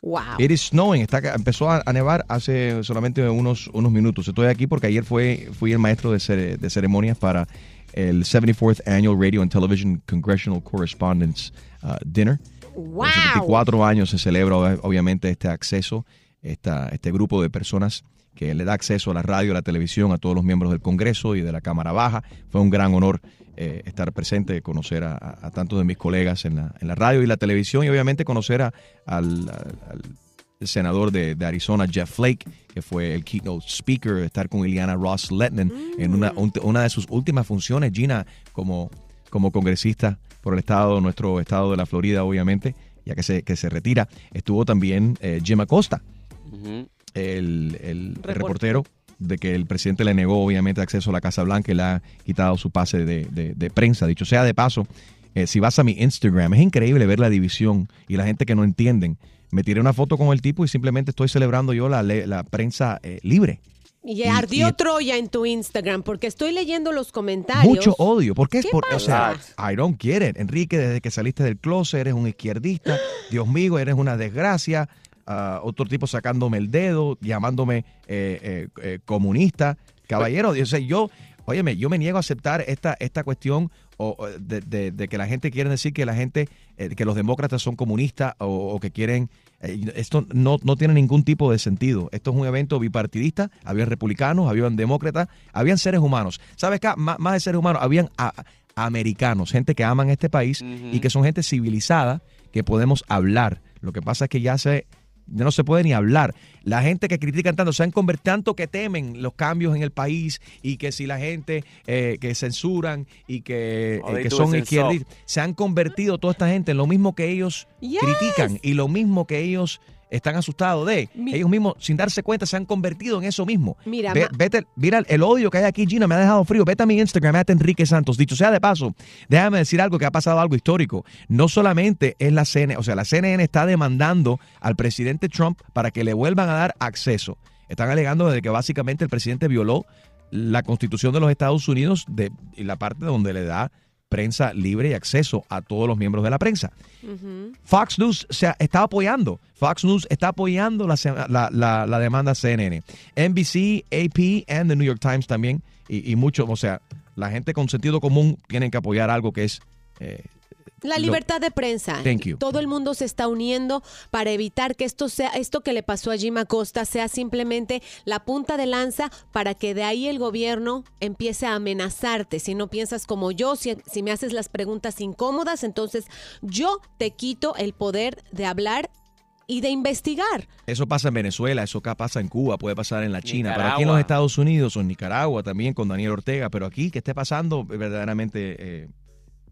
S4: Wow.
S3: It is snowing. Está, empezó a, a nevar hace solamente unos, unos minutos. Estoy aquí porque ayer fue, fui el maestro de, cere- de ceremonias para el 74th Annual Radio and Television Congressional Correspondence uh, Dinner.
S4: Wow.
S3: Por 74 años se celebra ob- obviamente este acceso, esta, este grupo de personas que le da acceso a la radio, a la televisión, a todos los miembros del Congreso y de la Cámara Baja. Fue un gran honor eh, estar presente, conocer a, a- tantos de mis colegas en la, en la radio y la televisión y obviamente conocer a- al, al- senador de, de Arizona, Jeff Flake, que fue el keynote speaker, estar con Ileana Ross Letnan en una, un- una de sus últimas funciones, Gina, como, como congresista por el estado, nuestro estado de la Florida, obviamente, ya que se, que se retira. Estuvo también eh, Jim Acosta, el, el reportero de que el presidente le negó obviamente acceso a la Casa Blanca y le ha quitado su pase de, de- de prensa. Dicho sea de paso, eh, si vas a mi Instagram, es increíble ver la división y la gente que no entienden. Me tiré una foto con el tipo y simplemente estoy celebrando yo la, la prensa eh, libre.
S4: Y ardió
S3: y-
S4: Troya en tu Instagram porque estoy leyendo los comentarios.
S3: Mucho odio. ¿Por qué?
S4: ¿Qué
S3: Por- o sea,
S4: pasa?
S3: I don't get it. Enrique, desde que saliste del closet, eres un izquierdista. Dios mío, eres una desgracia. Ah, otro tipo sacándome el dedo, llamándome eh, eh, eh, comunista. Caballero, yo sé, yo, óyeme, yo me niego a aceptar esta, esta cuestión o, de, de- de que la gente quiere decir que la gente, eh, que los demócratas son comunistas o, o que quieren. eh, esto no, no tiene ningún tipo de sentido. Esto es un evento bipartidista. Habían republicanos, habían demócratas, habían seres humanos. ¿Sabes qué? Má- más de seres humanos, habían a- americanos, gente que aman este país y que son gente civilizada que podemos hablar. Lo que pasa es que ya se no se puede ni hablar. La gente que critican tanto, se han convertido tanto que temen los cambios en el país y que si la gente eh, que censuran y que, eh, que son izquierdistas, se han convertido toda esta gente en lo mismo que ellos
S4: Yes.
S3: critican y lo mismo que ellos están asustados de. Ellos mismos, sin darse cuenta, se han convertido en eso mismo.
S4: Mira,
S3: Ve- vete, mira el, odio que hay aquí, Gina, me ha dejado frío. Vete a mi Instagram, at Enrique Santos. Dicho sea de paso, déjame decir algo que ha pasado algo histórico. No solamente es la CNN, o sea, la CNN está demandando al presidente Trump para que le vuelvan a dar acceso. Están alegando de que básicamente el presidente violó la constitución de los Estados Unidos de, y la parte donde le da prensa libre y acceso a todos los miembros de la prensa. Fox News se está apoyando. Fox News está apoyando la, la, la- la demanda CNN. NBC, AP and The New York Times también. Y, y mucho, o sea, la gente con sentido común tienen que apoyar algo que es... eh,
S4: La libertad de prensa.
S3: Thank you.
S4: Todo el mundo se está uniendo para evitar que esto sea esto que le pasó a Jim Acosta sea simplemente la punta de lanza para que de ahí el gobierno empiece a amenazarte. Si no piensas como yo, si, si me haces las preguntas incómodas, entonces yo te quito el poder de hablar y de investigar.
S3: Eso pasa en Venezuela, eso acá pasa en Cuba, puede pasar en la China, pero aquí en los Estados Unidos o en Nicaragua también con Daniel Ortega, pero aquí que esté pasando verdaderamente eh,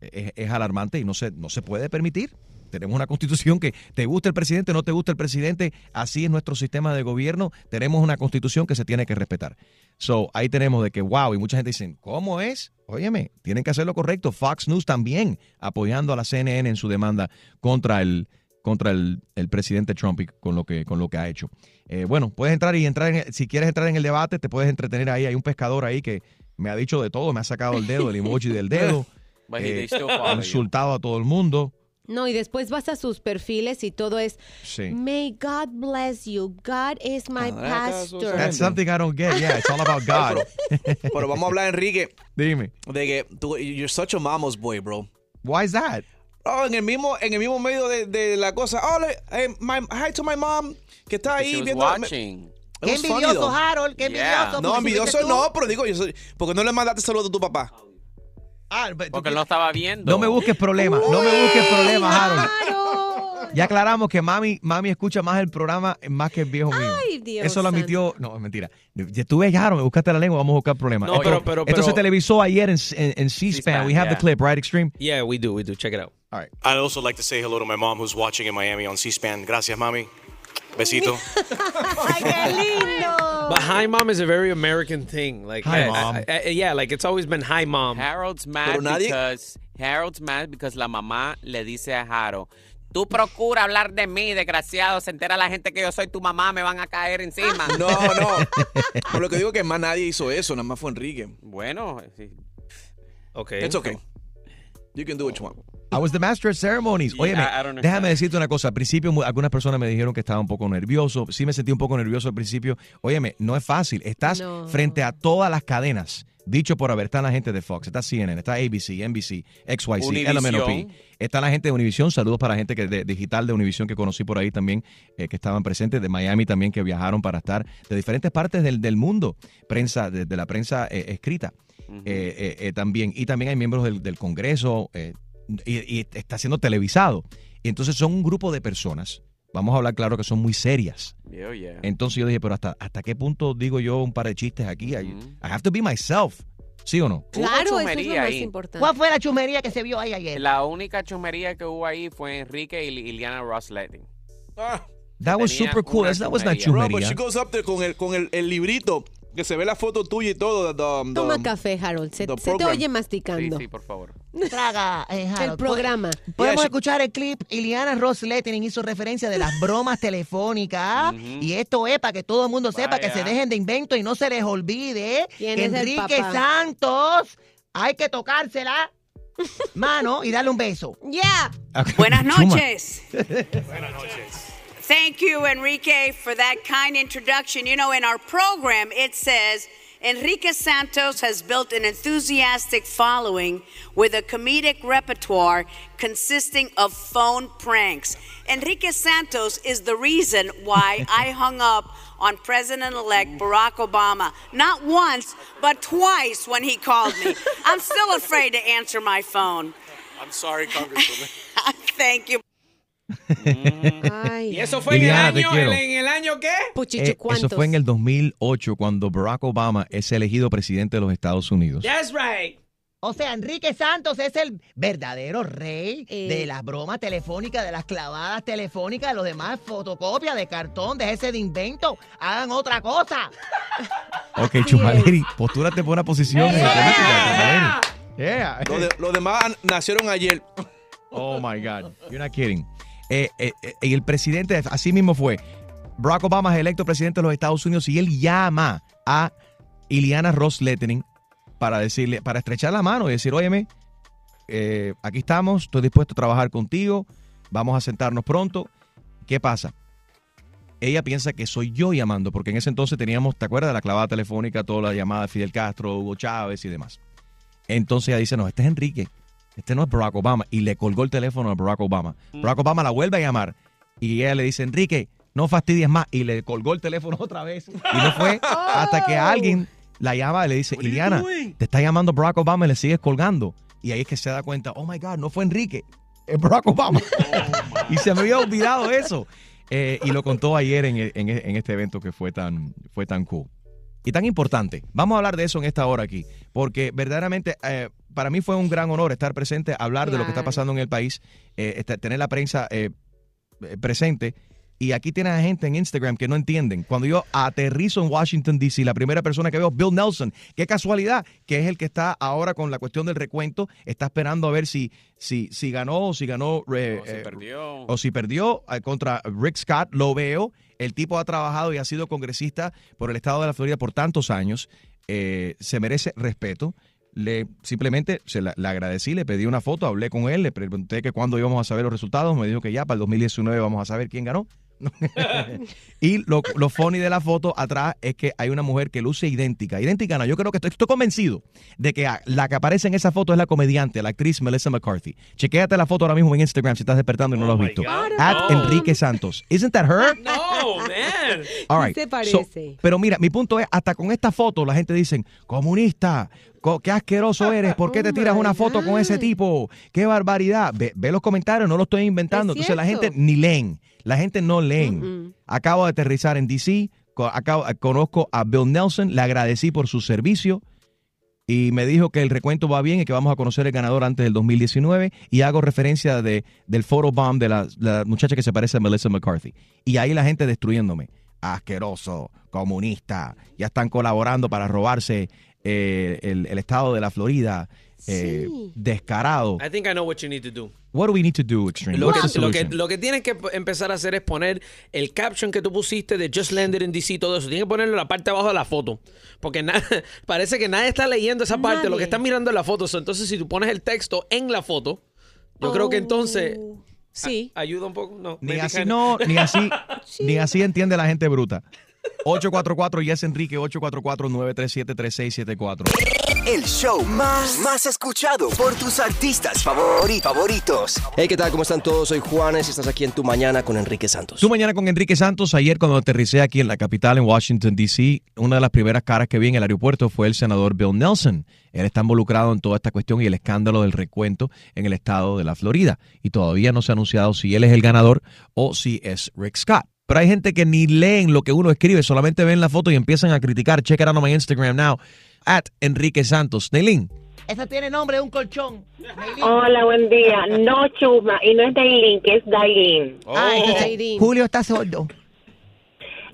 S3: es, alarmante y no se, no se puede permitir. Tenemos una constitución que te gusta el presidente, no te gusta el presidente, así es nuestro sistema de gobierno, tenemos una constitución que se tiene que respetar. So, ahí tenemos de que, wow, y mucha gente dice, ¿cómo es? Óyeme, tienen que hacer lo correcto. Fox News también apoyando a la CNN en su demanda contra el, contra el, el presidente Trump y con lo que, con lo que ha hecho. Eh, bueno, puedes entrar y entrar, en, si quieres entrar en el debate, te puedes entretener ahí. Hay un pescador ahí que me ha dicho de todo, me ha sacado el dedo, el emoji del dedo, eh,
S5: they still follow
S3: ha
S5: you.
S3: insultado a todo el mundo.
S4: No, y después vas a sus perfiles y todo es
S3: Sí.
S4: May God bless you. God is my pastor.
S3: That's something I don't get. Yeah, it's all about God.
S10: Pero vamos a hablar, Enrique,
S3: Dime.
S10: de que tú, you're such a mama's boy, bro.
S3: Why is that?
S10: Oh, en el mismo, en el mismo medio de, de la cosa. Oh, le- eh, my, hi to my mom, que está ahí
S5: She was
S10: viendo.
S5: watching.
S10: It
S7: Qué
S10: funny,
S7: envidioso,
S10: though.
S7: Harold, qué
S5: Yeah.
S7: envidioso.
S10: No, envidioso no, pero digo, yo soy, porque no le mandaste saludos a tu papá.
S3: Ah, but-
S5: Porque no estaba viendo.
S3: No me busques problemas, no me busques problemas, Harold. Ya aclaramos que mami, mami escucha más el programa más que el viejo mío.
S4: Ay, Dios
S3: Eso lo admitió. No, es mentira. Ya Tú ves, Harold, me buscaste la lengua, vamos a buscar problemas.
S8: No,
S3: esto,
S8: pero- pero-
S3: esto se
S8: pero-
S3: televisó ayer en, en, en C-SPAN. We have the
S8: yeah.
S3: clip, right, Extreme?
S8: Yeah, we do, we do. Check it out.
S3: All right.
S21: I'd also like to say hello to my mom who's watching in Miami on C-SPAN. Gracias, mami.
S10: Besito.
S4: ¡Ay, qué lindo!
S8: But hi mom is a very American thing. Like
S5: Hi,
S8: I-
S5: mom.
S8: I- I- yeah, like it's always been hi mom.
S5: Harold's mad
S8: Pero nadie-
S5: because Harold's mad because la mamá le dice a Harold, tú procura hablar de mí, desgraciado, se entera la gente que yo soy tu mamá, me van a caer encima.
S10: No, no. Pero lo que digo es que más nadie hizo eso, nada más fue Enrique.
S5: Bueno, sí.
S8: Okay.
S10: It's okay. You can do what you want.
S3: I was the master of ceremonies.
S10: Yeah,
S3: Oye,
S10: don't
S3: déjame decirte una cosa. Al principio, algunas personas me dijeron que estaba un poco nervioso. Sí, me sentí un poco nervioso al principio. Óyeme, no es fácil. Estás
S4: No.
S3: frente a todas las cadenas. Dicho por haber, está la gente de Fox, está CNN, está ABC, NBC, XYZ. LMNOP. Está la gente de Univision. Saludos para la gente que de, digital de Univision que conocí por ahí también, eh, que estaban presentes, de Miami también, que viajaron para estar de diferentes partes del, del mundo. Prensa, de, de la prensa eh, escrita eh, eh, eh, también. Y también hay miembros del, del Congreso eh, y, y está siendo televisado. Y entonces son un grupo de personas, vamos a hablar claro que son muy serias.
S5: Yeah, yeah.
S3: Entonces yo dije, pero hasta, ¿hasta qué punto digo yo un par de chistes aquí? I, I have to be myself. ¿Sí o no?
S4: Claro, eso es lo
S5: chumería
S4: más
S5: ahí.
S4: importante.
S7: ¿Cuál fue la chumería que se vio ahí ayer?
S5: La única chumería que hubo ahí fue Enrique y Liliana Ross Letting.
S3: That was super cool. That was not
S10: Bro, but
S3: chumería.
S10: she goes up there con el, con el, el librito que se ve la foto tuya y todo. the- the-
S4: Toma café, Harold. Se,
S10: the
S4: se te oye masticando.
S5: Sí, sí, por favor.
S7: Traga, eh.
S4: El programa.
S7: Podemos
S10: Yeah,
S7: escuchar el clip. Iliana Ross Lettering hizo referencia de las bromas telefónicas. Y esto es para que todo el mundo sepa que se dejen de invento y no se les olvide
S4: ¿Quién
S7: que
S4: es el
S7: Enrique? Santos hay que tocársela, mano, y darle un beso.
S4: Yeah.
S6: Buenas
S3: Chuma.
S6: noches. Thank you, Enrique, for that kind introduction. You know, in our program, it says Enrique Santos has built an enthusiastic following with a comedic repertoire consisting of phone pranks. Enrique Santos is the reason why I hung up on President elect Barack Obama, not once, but twice when he called me. I'm still afraid to answer my phone.
S10: I'm sorry, Congresswoman.
S6: Thank you.
S4: Ay.
S8: ¿Y eso fue en el año?
S3: quiero.
S8: ¿En el año qué?
S4: Puchichu,
S3: Eh, eso fue en el 2008 cuando Barack Obama es elegido presidente de los Estados Unidos.
S8: That's right.
S7: O sea, Enrique Santos es el verdadero rey
S4: Eh.
S7: de las bromas telefónicas, de las clavadas telefónicas, los demás fotocopias de cartón, de ese de invento. Hagan otra cosa.
S3: Ok, Chumaleri, postúrate por una posición en la política, Chumaleri. Yeah.
S10: Los, de- los demás nacieron ayer.
S3: Oh my God, you're not kidding. Eh, eh, eh, y el presidente, así mismo fue. Barack Obama es electo presidente de los Estados Unidos y él llama a Iliana Ross Lettering para decirle, para estrechar la mano y decir, óyeme, aquí estamos, estoy dispuesto a trabajar contigo, vamos a sentarnos pronto. ¿Qué pasa? Ella piensa que soy yo llamando, porque en ese entonces teníamos, ¿te acuerdas la clavada telefónica, toda la llamada de Fidel Castro, Hugo Chávez y demás? Entonces ella dice, no, este es Enrique, este no es Barack Obama. Y le colgó el teléfono a Barack Obama. Barack Obama la vuelve a llamar y ella le dice, Enrique, no fastidies más. Y le colgó el teléfono otra vez. Y no fue hasta que alguien la llama y le dice, Iliana, te está llamando Barack Obama y le sigues colgando. Y ahí es que se da cuenta, oh my God, no fue Enrique, es Barack Obama. y se me había olvidado eso. Eh, y lo contó ayer en, en- en este evento que fue tan, fue tan cool y tan importante. Vamos a hablar de eso en esta hora aquí, porque verdaderamente eh, para mí fue un gran honor estar presente, hablar de lo que está pasando en el país, eh, este- tener la prensa eh, eh, presente. Y aquí tiene a gente en Instagram que no entienden. Cuando yo aterrizo en Washington, D.C., la primera persona que veo es Bill Nelson. Qué casualidad, que es el que está ahora con la cuestión del recuento. Está esperando a ver si, si, si ganó o si ganó eh,
S5: O si
S3: eh,
S5: perdió.
S3: o si perdió eh, contra Rick Scott, lo veo. El tipo ha trabajado y ha sido congresista por el estado de la Florida por tantos años. Eh, se merece respeto. Le, simplemente se la- le agradecí, le pedí una foto, hablé con él, le pregunté que cuándo íbamos a saber los resultados. Me dijo que ya para el 2019 vamos a saber quién ganó. y lo, lo funny de la foto atrás es que hay una mujer que luce idéntica. Idéntica no, yo creo que estoy, estoy convencido de que la que aparece en esa foto es la comediante, la actriz Melissa McCarthy. Chequéate la foto ahora mismo en Instagram si estás despertando y no lo has visto. At Enrique Santos. Isn't that her?
S8: No, man.
S3: All right.
S4: se
S3: So,
S4: parece.
S3: pero mira, mi punto es, hasta con esta foto la gente dice, comunista, co- qué asqueroso eres, ¿por qué te tiras una foto con ese tipo? Qué barbaridad. Ve, ve los comentarios, no lo estoy inventando.
S4: Es
S3: Entonces la gente ni leen, la gente no leen. Acabo de aterrizar en DC, acabo- conozco a Bill Nelson, le agradecí por su servicio y me dijo que el recuento va bien y que vamos a conocer el ganador antes del 2019 y hago referencia de, del photobomb de la, la muchacha que se parece a Melissa McCarthy. Y ahí la gente destruyéndome. Asqueroso, comunista, ya están colaborando para robarse eh, el, el estado de la Florida. Eh, descarado.
S8: I think I know what you need to do.
S3: What do we need to do, Extreme?
S8: Lo
S3: What's
S8: que,
S3: the
S8: lo, que,
S3: solution?
S8: lo que tienes que empezar a hacer es poner el caption que tú pusiste de Just Landed in DC, todo eso. Tienes que ponerlo en la parte de abajo de la foto. Porque parece que nadie está leyendo esa parte. Lo que están mirando es la foto. Entonces, si tú pones el texto en la foto, yo creo que entonces.
S4: Oh, Sí.
S8: a- ayuda un poco. No,
S3: Ni así no, ni así, ni así entiende la gente bruta. 844 Yes Enrique 844-937-3674.
S14: El show más, más escuchado por tus artistas favori- favoritos.
S21: Hey, ¿qué tal? ¿Cómo están todos? Soy Juanes y estás aquí en Tu Mañana con Enrique Santos.
S3: Tú mañana con Enrique Santos. Ayer cuando aterricé aquí en la capital, en Washington, D.C., una de las primeras caras que vi en el aeropuerto fue el senador Bill Nelson. Él está involucrado en toda esta cuestión y el escándalo del recuento en el estado de la Florida. Y todavía no se ha anunciado si él es el ganador o si es Rick Scott. Pero hay gente que ni leen lo que uno escribe, solamente ven la foto y empiezan a criticar. Check it out on my Instagram now, at Enrique Santos. Neilín,
S7: Eso tiene nombre de un colchón.
S19: Hola, buen día. No Chusma, y no es Dailin, que es Dailin.
S7: Ah, entonces, Julio está sordo.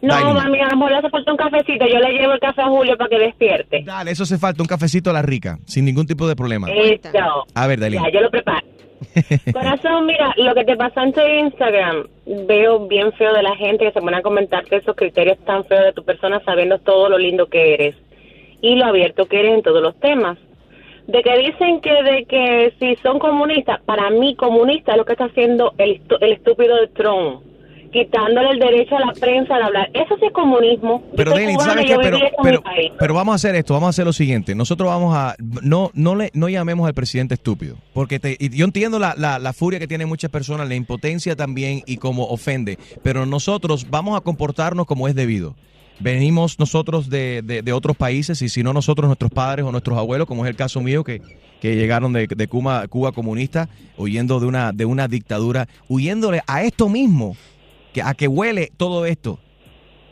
S19: No,
S3: Dailin.
S19: mami, a lo mejor le hace falta un cafecito. Yo le llevo el café a Julio para que despierte.
S3: dale, eso hace falta, un cafecito a la rica, sin ningún tipo de problema.
S19: Eso.
S3: A ver, Dailin.
S19: Ya, yo lo preparo. Corazón, mira, lo que te pasó en tu Instagram, veo bien feo de la gente que se pone a comentarte esos criterios tan feos de tu persona sabiendo todo lo lindo que eres y lo abierto que eres en todos los temas. De que dicen que de que si son comunistas, para mí comunista es lo que está haciendo el, el estúpido de Trump, quitándole el derecho a la prensa de hablar. Eso sí es comunismo.
S3: Pero
S19: cubana
S3: ¿sabes qué? Pero, pero vamos a hacer esto, vamos a hacer lo siguiente. Nosotros vamos a, no, no le, no llamemos al presidente estúpido, porque te- y yo entiendo la, la, la furia que tienen muchas personas, la impotencia también y cómo ofende, pero nosotros vamos a comportarnos como es debido. Venimos nosotros de, de- de otros países y si no nosotros, nuestros padres o nuestros abuelos, como es el caso mío, que, que llegaron de, de Cuba, Cuba comunista, huyendo de una, de una dictadura, huyéndole a esto mismo, que, a que huele todo esto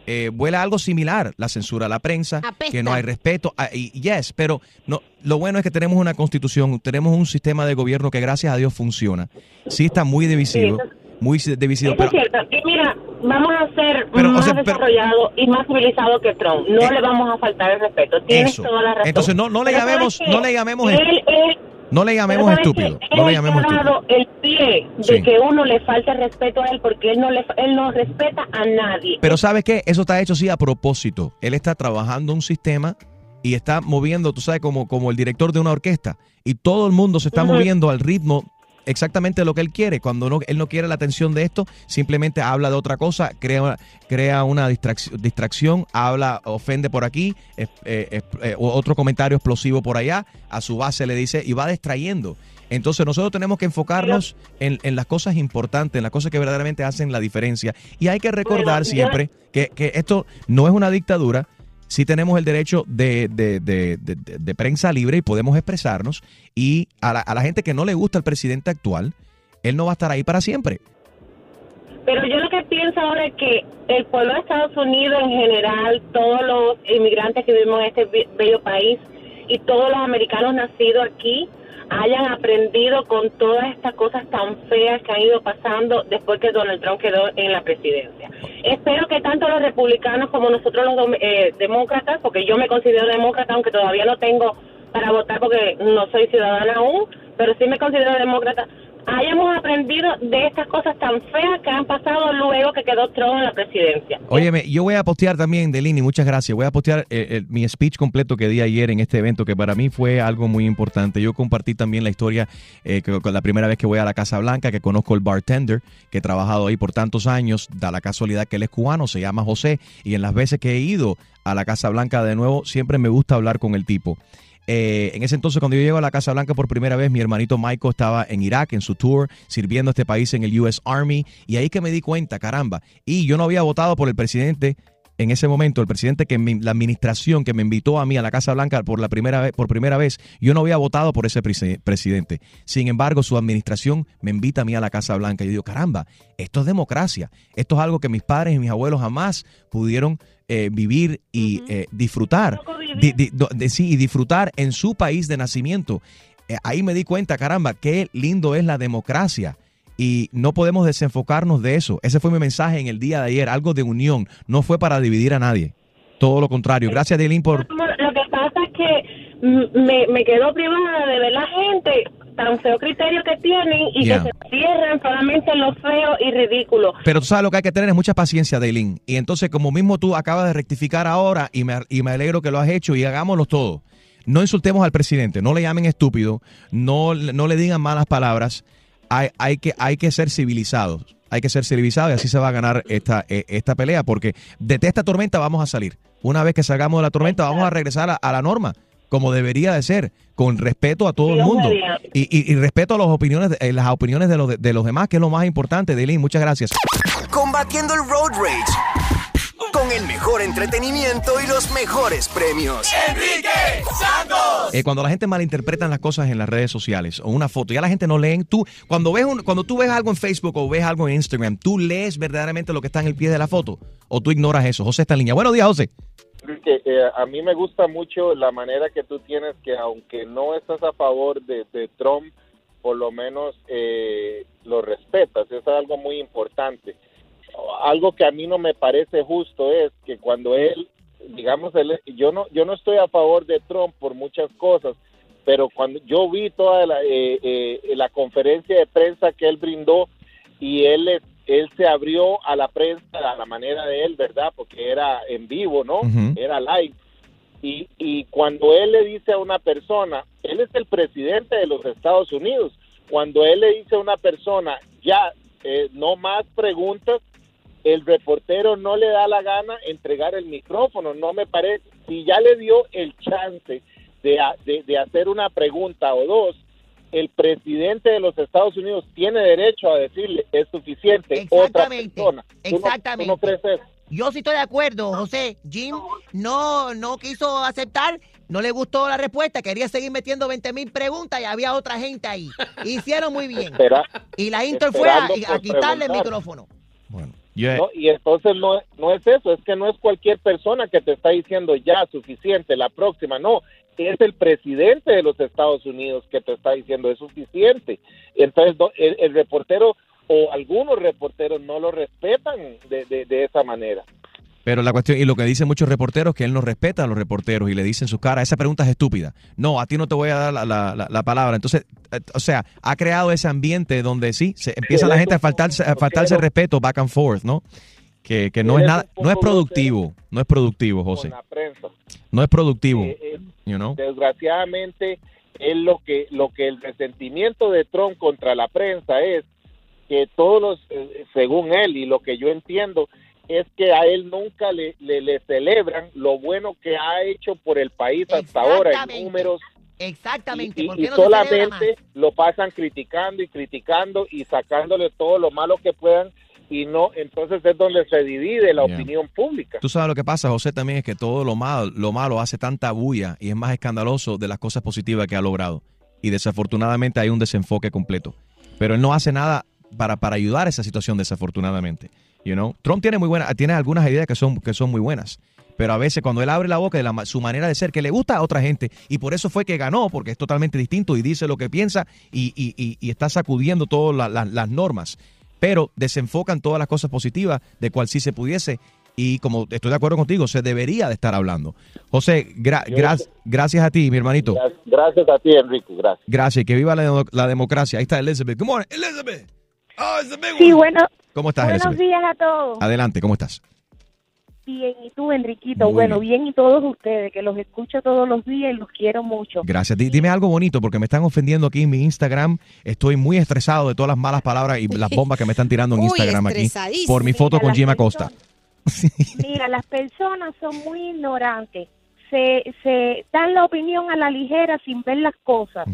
S3: eh, vuela algo similar, la censura a la prensa,
S4: Apesta.
S3: que no hay respeto, ah, y yes, pero no, lo bueno es que tenemos una constitución, tenemos un sistema de gobierno que gracias a Dios funciona. Sí está muy divisivo, muy divisivo,
S19: Eso es
S3: pero
S19: cierto. Y mira, vamos a ser
S3: Pero, o
S19: más
S3: sea, pero-
S19: desarrollados y más civilizados que Trump. No le vamos a faltar el respeto. Tienes
S3: Eso.
S19: toda la razón.
S3: Entonces, no- no le
S19: Pero ¿sabes
S3: llamemos- no le llamemos
S19: Él,
S3: no le llamemos
S19: pero ¿sabes
S3: estúpido, no le
S19: Él
S3: llamemos
S19: ha
S3: estúpido.
S19: el pie de
S3: Sí.
S19: que uno le falta respeto a él porque él no le él no respeta a nadie.
S3: Pero ¿sabes qué? Eso está hecho sí a propósito. Él está trabajando un sistema y está moviendo, tú sabes, como, como el director de una orquesta. Y todo el mundo se está moviendo al ritmo exactamente lo que él quiere. Cuando no, él no quiere la atención de esto, simplemente habla de otra cosa, crea, crea una distracción, distracción, habla, ofende por aquí, eh, eh, o otro comentario explosivo por allá, a su base le dice y va distrayendo. Entonces nosotros tenemos que enfocarnos en, en las cosas importantes, en las cosas que verdaderamente hacen la diferencia. Y hay que recordar siempre que, que esto no es una dictadura, sí tenemos el derecho de, de- de- de- prensa libre y podemos expresarnos. Y a la, a la gente que no le gusta el presidente actual, él no va a estar ahí para siempre.
S19: Pero yo lo que pienso ahora es que el pueblo de Estados Unidos en general, todos los inmigrantes que vivimos en este be- bello país y todos los americanos nacidos aquí hayan aprendido con todas estas cosas tan feas que han ido pasando después que Donald Trump quedó en la presidencia. Espero que tanto los republicanos como nosotros los eh, demócratas, porque yo me considero demócrata, aunque todavía no tengo para votar porque no soy ciudadana aún, pero sí me considero demócrata, hayamos aprendido de estas cosas tan feas que han pasado luego que quedó Trump en la presidencia.
S3: Óyeme, yo voy a postear también, Delini, muchas gracias. Voy a postear eh, eh, mi speech completo que di ayer en este evento, que para mí fue algo muy importante. Yo compartí también la historia eh, que, con la primera vez que voy a la Casa Blanca, que conozco el bartender, que he trabajado ahí por tantos años. Da la casualidad que él es cubano, se llama José, y en las veces que he ido a la Casa Blanca de nuevo, siempre me gusta hablar con el tipo. Eh, en ese entonces, cuando yo llego a la Casa Blanca por primera vez, mi hermanito Michael estaba en Irak, en su tour, sirviendo a este país en el US Army. Y ahí que me di cuenta, caramba. Y yo no había votado por el presidente en ese momento, el presidente que me- la administración que me invitó a mí a la Casa Blanca por la primera vez, por primera vez, yo no había votado por ese presi- presidente. Sin embargo, su administración me invita a mí a la Casa Blanca y yo digo, caramba, esto es democracia. Esto es algo que mis padres y mis abuelos jamás pudieron eh, vivir y eh, disfrutar. Di- di- de- sí, y disfrutar en su país de nacimiento. Eh, ahí me di cuenta, caramba, qué lindo es la democracia. Y no podemos desenfocarnos de eso. Ese fue mi mensaje en el día de ayer, algo de unión. No fue para dividir a nadie. Todo lo contrario. Gracias, Delin, por...
S19: Lo que pasa es que me, me quedo privada de ver la gente tan feo criterio que tienen y
S3: Yeah.
S19: que se cierran solamente en lo feo y ridículo.
S3: Pero tú sabes lo que hay que tener es mucha paciencia, Daylin. Y entonces, como mismo tú acabas de rectificar ahora, y me, y me alegro que lo has hecho, y hagámoslo todo. No insultemos al presidente, no le llamen estúpido, no, no le digan malas palabras. Hay, hay, que, hay que ser civilizados. Hay que ser civilizados y así se va a ganar esta, eh, esta pelea, porque de esta tormenta vamos a salir. Una vez que salgamos de la tormenta, vamos a regresar a, a la norma, como debería de ser, con respeto a todo el mundo. Y, y- y respeto a las opiniones, de- eh, las opiniones de los, de, los demás, que es lo más importante. Daylin, muchas gracias.
S14: Combatiendo el road rage. Con el mejor entretenimiento y los mejores premios.
S1: Enrique Santos.
S3: Eh, cuando la gente malinterpreta las cosas en las redes sociales o una foto, ya la gente no lee. Tú, cuando, ves un- cuando tú ves algo en Facebook o ves algo en Instagram, ¿tú lees verdaderamente lo que está en el pie de la foto? ¿O tú ignoras eso? José está en línea. Buenos días, José.
S22: que eh, a mí me gusta mucho la manera que tú tienes que aunque no estás a favor de, de Trump, por lo menos eh, lo respetas. Es algo muy importante. Algo que a mí no me parece justo es que cuando él, digamos, él, yo no yo no estoy a favor de Trump por muchas cosas, pero cuando yo vi toda la, eh, eh, la conferencia de prensa que él brindó y él él se abrió a la prensa a la manera de él, ¿verdad? Porque era en vivo, ¿no? Era live. Y, y cuando él le dice a una persona, él es el presidente de los Estados Unidos, cuando él le dice a una persona, ya, eh, no más preguntas, el reportero no le da la gana entregar el micrófono, no me parece, si ya le dio el chance de, de, de hacer una pregunta o dos, el presidente de los Estados Unidos tiene derecho a decirle es suficiente otra
S7: Exactamente,
S22: persona. ¿Tú no- tú
S7: exactamente.
S22: no crees eso?
S7: Yo sí estoy de acuerdo, José. Jim no, no quiso aceptar, no le gustó la respuesta, quería seguir metiendo 20 mil preguntas y había otra gente ahí. Hicieron muy bien.
S22: Espera-
S7: y la Inter fue a, quitarle el
S22: preguntar. ¿No? Y entonces no, no es eso, es que no es cualquier persona que te está diciendo ya suficiente, la próxima, no, es el presidente de los Estados Unidos que te está diciendo es suficiente. Entonces el, el reportero o algunos reporteros no lo respetan de, de, de esa manera.
S3: Pero la cuestión, y lo que dicen muchos reporteros, que él no respeta a los reporteros y le dicen en su cara, esa pregunta es estúpida. No, a ti no te voy a dar la, la- la- la palabra. Entonces, eh, o sea, ha creado ese ambiente donde sí, se empieza la gente a faltarse, a faltarse el respeto back and forth, ¿no? Que, que no es nada, no es productivo, no es productivo, José. No es productivo,
S22: Eh, eh,
S3: you know?
S22: desgraciadamente es lo que lo que el resentimiento de Trump contra la prensa es que todos los según él y lo que yo entiendo es que a él nunca le, le, le celebran lo bueno que ha hecho por el país hasta ahora en
S7: Exactamente.
S22: números
S7: Exactamente.
S22: y,
S7: ¿Por
S22: y
S7: no
S22: solamente lo pasan criticando y criticando y sacándole todo lo malo que puedan y no entonces es donde se divide la
S3: Yeah.
S22: opinión pública
S3: Tú sabes lo que pasa, José, también es que todo lo malo, lo malo hace tanta bulla y es más escandaloso de las cosas positivas que ha logrado. Y desafortunadamente hay un desenfoque completo. Pero él no hace nada para, para ayudar a esa situación, desafortunadamente. You know? Trump tiene muy buena, tiene algunas ideas que son, que son muy buenas. Pero a veces cuando él abre la boca de la su manera de ser, que le gusta a otra gente, y por eso fue que ganó, porque es totalmente distinto y dice lo que piensa y, y- y- y está sacudiendo todas la- la- las normas. Pero desenfocan todas las cosas positivas de cual sí se pudiese. Y como estoy de acuerdo contigo, se debería de estar hablando. José, gra- gracias a ti, mi hermanito.
S22: gracias a ti Enrique gracias
S3: Gracias que viva la, la democracia. Ahí está Elizabeth. Good morning, Elizabeth.
S23: Sí, bueno,
S3: ¿Cómo estás,
S23: buenos
S3: Elizabeth?
S23: días a todos.
S3: Adelante, ¿cómo estás?
S23: Bien, y tú, Enriquito,
S3: Muy
S23: bueno, bien. y todos ustedes, que los escucho todos los días y los quiero mucho.
S3: Gracias. Di- Dime algo bonito porque me están ofendiendo aquí en mi Instagram. Estoy muy estresado de todas las malas palabras y las bombas que me están tirando en
S23: Uy,
S3: Instagram aquí por mi foto
S23: Mira,
S3: con Jim Acosta.
S23: Mira, las personas son muy ignorantes. Se, se dan la opinión a la ligera sin ver las cosas.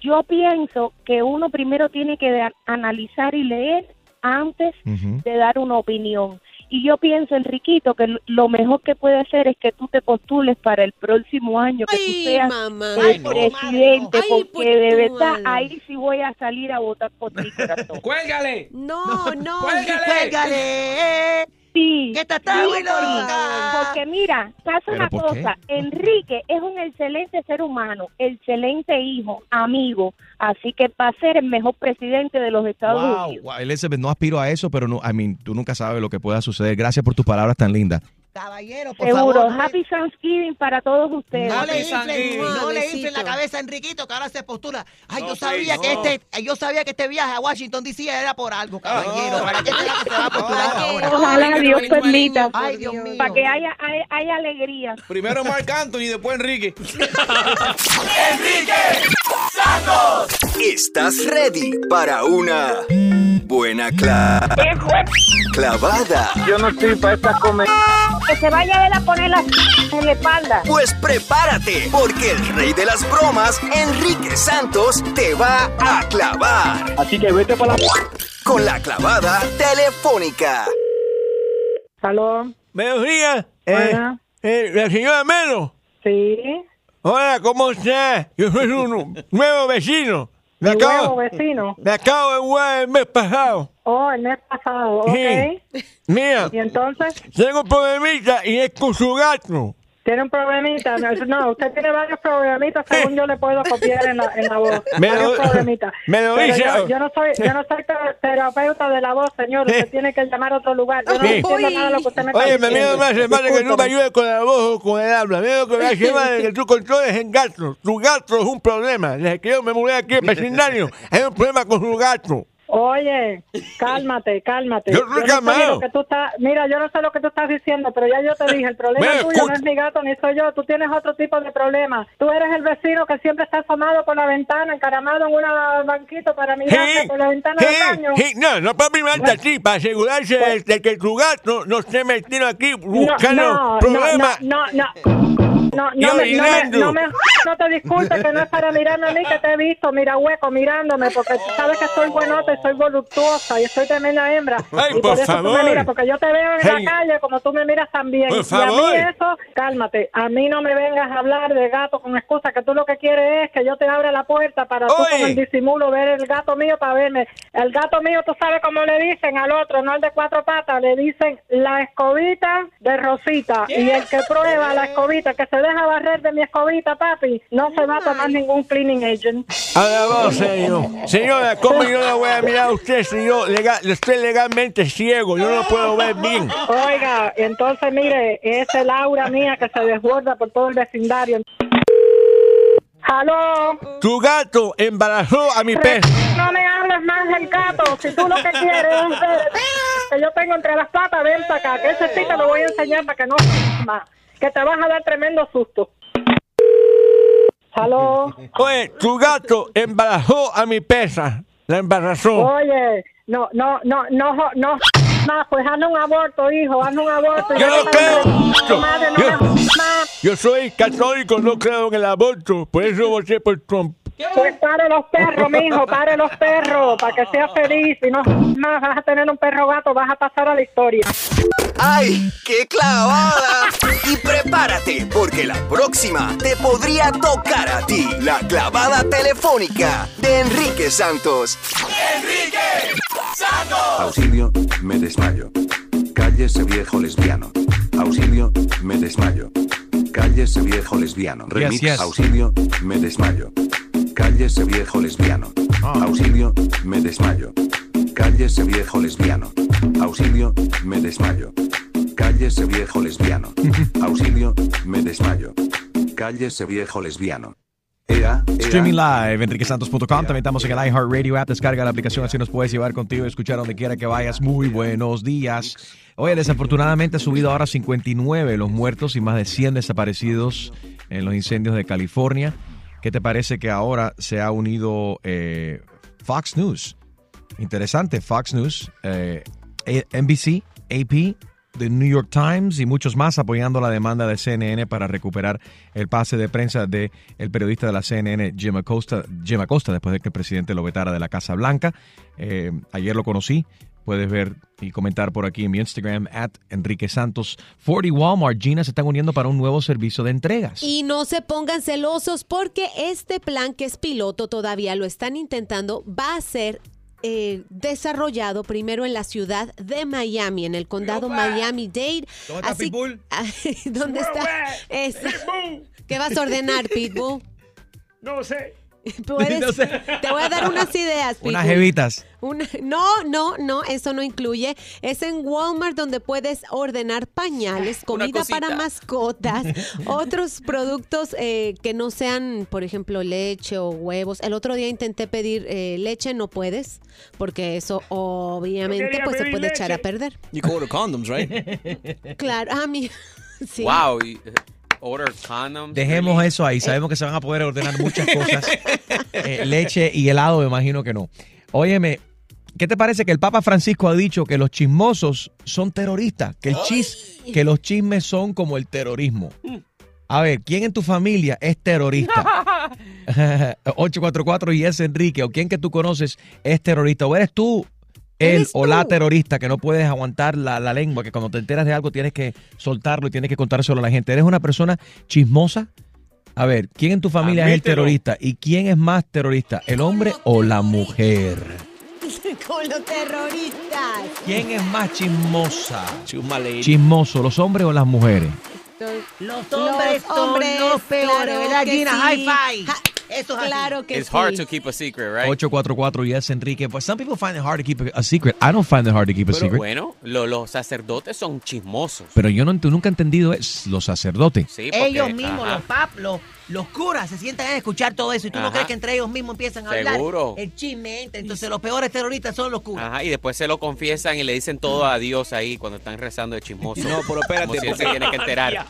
S23: Yo pienso que uno primero tiene que analizar y leer antes de dar una opinión. Y yo pienso, Enriquito, que lo mejor que puede hacer es que tú te postules para el próximo año, que tú seas
S4: mamá.
S23: el
S4: Ay, no,
S23: presidente,
S4: Ay,
S23: porque
S4: pues,
S23: de
S4: tú,
S23: verdad ahí sí voy a salir a votar por ti, corazón.
S8: ¡Cuélgale!
S4: No, no.
S8: ¡Cuélgale!
S7: ¡Cuélgale!
S23: Sí.
S7: ¿Qué te
S23: Sí,
S7: está muy
S23: porque-
S7: loca?
S23: Porque mira, pasa
S3: ¿Pero
S23: una
S3: qué?
S23: cosa. Enrique es un excelente ser humano, excelente hijo, amigo. Así que va a ser el mejor presidente de los Estados
S3: Wow,
S23: Unidos.
S3: wow, Elizabeth, no aspiro a eso, pero no, I mean, tú nunca sabes lo que pueda suceder. Gracias por tus palabras tan lindas.
S7: Caballero, por
S23: Seguro.
S7: favor.
S23: Happy Thanksgiving para todos ustedes.
S7: No le inflen, no le inflen la cabeza a Enriquito que ahora se postula. Ay,
S8: No,
S7: yo sabía
S8: no.
S7: que este, yo sabía que este viaje a Washington DC era por algo, caballero.
S8: No.
S7: ¿Para qué será que se va a postular
S4: ¿Para qué?
S7: ahora?
S23: Ojalá
S8: Ay,
S23: Dios permita.
S7: Ay, Dios mío.
S23: Para que haya, haya, haya alegría.
S10: Primero Marc Anthony, después Enrique.
S14: ¿Estás ready para una buena cla- clavada?
S13: Yo no estoy para estas comer.
S23: Que se vaya él a poner la en la espalda.
S14: Pues prepárate, porque el rey de las bromas, Enrique Santos, te va a clavar
S13: Así que vete para la.
S14: con la clavada telefónica.
S23: ¿Aló?
S24: Buenos días. Eh,
S23: Hola.
S24: eh, la señora Melo.
S23: Sí.
S24: Hola, ¿cómo está? Yo soy un nuevo vecino. Me
S23: Mi nuevo
S24: acabo,
S23: vecino.
S24: me acabo de mudar el mes pasado.
S23: Oh, el mes pasado, ok.
S24: Sí. Mira,
S23: Y entonces,
S24: tengo un problemita y es con su gato.
S23: tiene un problemita. No, no, usted tiene varios problemitas, según yo le puedo copiar en la, en la voz.
S24: Me lo- me lo dice-
S23: Yo, yo no soy, yo no soy ter- terapeuta de la voz, señor. Usted tiene que llamar a otro lugar. Yo no
S24: Sí.
S23: entiendo nada de lo que usted me está
S24: Oye, me
S23: diciendo.
S24: miedo me hace falta que tú me ayudes con la voz o con el habla. Me miedo que me hace que tú controles en gato. Tu gato es un problema. Desde que yo me mudé aquí al vecindario, hay un problema con su gato.
S23: Oye, cálmate, cálmate.
S24: Yo
S23: no sé
S24: calmado.
S23: ni lo que tú estás, mira, yo no sé lo que tú estás diciendo, pero ya yo te dije, el problema tuyo no es mi gato ni soy yo, tú tienes otro tipo de problema. Tú eres el vecino que siempre está asomado por la ventana, encaramado en una banquito para mirarte
S24: Sí,
S23: por la ventana
S24: sí,
S23: del baño.
S24: sí, no, no para mirarte así, para asegurarse de, de que tu gato no esté metido aquí buscando
S23: no,
S24: problemas.
S23: No, no, no. No, no, me, no, me, no, me, no te disculpes que no es para mirarme a mí que te he visto, mira hueco mirándome, porque tú sabes que soy buenota y soy voluptuosa y soy tremenda hembra.
S24: Ay,
S23: y
S24: por
S23: eso tú me miras, porque yo te veo en
S24: Hey.
S23: la calle como tú me miras también.
S24: Por
S23: Y a mí eso, cálmate, a mí no me vengas a hablar de gato con excusa, que tú lo que quieres es que yo te abra la puerta para tú con el disimulo ver el gato mío para verme. El gato mío, tú sabes cómo le dicen al otro, no al de cuatro patas, le dicen la escobita de Rosita. Y el que prueba la escobita, que se deja barrer de mi escobita, papi, no se va a tomar ningún cleaning agent.
S24: Alabado señor. Señora, ¿cómo yo le voy a mirar a usted si yo legal, estoy legalmente ciego? Yo no puedo ver bien.
S23: Oiga, entonces mire, es el aura mía que se desborda por todo el vecindario. ¡Aló!
S24: Tu gato embarazó a mi pez.
S23: No me hables más del gato. Si tú lo que quieres es ver que yo tengo entre las patas, ven para acá. Que ese sí te lo voy a enseñar para que no más. Que te vas a dar tremendo susto. ¿Aló?
S24: Oye, tu gato embarazó a mi pesa. La embarazó.
S23: Oye, no, no, no, no, no. Más, pues hazle un aborto, hijo, hazle un aborto.
S24: Yo no creo. Yo-
S23: más.
S24: Yo soy católico, no creo en el aborto. Por eso voté por Trump.
S23: Pues pare los perros, mijo, pare los perros, para que seas feliz. Si no más vas a tener un perro gato, vas a pasar a la historia.
S14: ¡Ay, qué clavada! Y prepárate, porque la próxima te podría tocar a ti. La clavada telefónica de Enrique Santos.
S20: ¡Enrique Santos! Auxilio, me desmayo. Cállese viejo lesbiano. Auxilio, me desmayo. Cállese viejo lesbiano. Remix,
S3: yes.
S20: auxilio, me desmayo. Cállese viejo lesbiano. Auxilio, me desmayo. Cállese viejo lesbiano. Auxilio, me desmayo. Cállese viejo lesbiano. Auxilio, me desmayo. Cállese viejo lesbiano. Ea, ea.
S3: Streaming live, enriquesantos.com. También estamos en el iHeartRadio app. Descarga la aplicación, así nos puedes llevar contigo y escuchar donde quiera que vayas. Muy buenos días. Oye, desafortunadamente ha subido ahora 59 los muertos y más de 100 desaparecidos en los incendios de California. ¿Qué te parece que ahora se ha unido eh, Fox News? Interesante, Fox News, eh, NBC, AP, The New York Times y muchos más apoyando la demanda de CNN para recuperar el pase de prensa de el periodista de la CNN, Jim Acosta, Jim Acosta después de que el presidente lo vetara de la Casa Blanca. Eh, ayer lo conocí. Puedes ver y comentar por aquí en mi Instagram, at Enrique Santos. Ford y Walmart, Gina, se están uniendo para un nuevo servicio de entregas.
S4: Y no se pongan celosos porque este plan que es piloto todavía lo están intentando, va a ser eh, desarrollado primero en la ciudad de Miami, en el condado Miami-Dade.
S3: ¿Dónde está Pitbull?
S4: ¿Dónde está? ¿Qué vas a ordenar, Pitbull?
S8: No sé.
S4: Puedes-
S3: No sé.
S4: Te voy a dar unas ideas, Pitbull.
S3: Unas jevitas.
S4: Una- no, no, no, eso no incluye. Es en Walmart donde puedes ordenar pañales, comida para mascotas, otros productos eh, que no sean, por ejemplo, leche o huevos. El otro día intenté pedir eh, leche, no puedes, porque eso obviamente pues se puede echar a perder.
S10: You can order condoms, right?
S4: Claro, a mí. Sí.
S5: Wow. Order condoms.
S3: Dejemos eso ahí. Sabemos que se van a poder ordenar muchas cosas. Eh, leche y helado, me imagino que no. Óyeme, ¿qué te parece que el Papa Francisco ha dicho que los chismosos son terroristas? Que, el chis, que los chismes son como el terrorismo. A ver, ¿quién en tu familia es terrorista? 844 y es Enrique, o quién que tú conoces es terrorista, o eres tú él o la terrorista que no puedes aguantar la, la lengua, que cuando te enteras de algo tienes que soltarlo y tienes que contárselo a la gente. ¿Eres una persona chismosa? A ver, ¿quién en tu familia es el terrorista? ¿Y quién es más terrorista, el hombre o la mujer?
S4: Con los terroristas.
S3: ¿Quién es más chismosa? Chismoso, los hombres o las mujeres?
S7: Los hombres
S4: Los
S7: son
S4: hombres,
S7: los peores,
S4: claro
S7: ¿verdad,
S4: que
S7: Gina?
S4: sí.
S7: High five.
S4: Ja-
S7: Eso es así.
S4: Claro que
S5: It's
S4: sí.
S5: hard to keep a secret, right?
S3: 844 yes Enrique. But some people find it hard to keep a secret. I don't find it hard to keep a
S5: Pero
S3: secret.
S5: bueno, lo- los sacerdotes son chismosos.
S3: Pero yo no, ent- nunca he entendido es los sacerdotes.
S5: Sí, porque-
S7: Ellos mismos,
S5: ajá.
S7: los pap, los, los curas, se sientan a escuchar todo eso. Y tú no crees que entre ellos mismos empiezan a
S5: Seguro.
S7: hablar. El chisme entra. Entonces, los peores terroristas son los curas.
S5: Ajá, y después se lo confiesan y le dicen todo a Dios ahí cuando están rezando de chismoso.
S10: No, pero espérate,
S5: Como si él se tiene que enterar.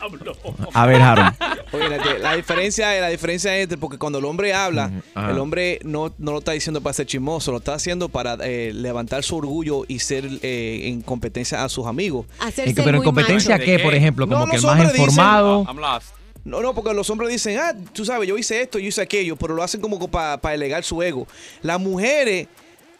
S3: A ver, Harold.
S10: Oye, la, la diferencia, la diferencia es porque cuando el hombre habla,
S3: ajá.
S10: el hombre no, no lo está diciendo para ser chismoso, lo está haciendo para eh, levantar su orgullo y ser eh, en competencia a sus amigos.
S4: Hacerse
S3: ¿En qué- pero en competencia qué, por ejemplo? Como
S10: No,
S3: que el más
S10: dicen-
S3: informado.
S5: I'm lost.
S10: No, no, porque los hombres dicen, ah, tú sabes, yo hice esto, yo hice aquello, pero lo hacen como para elegar su ego. Las mujeres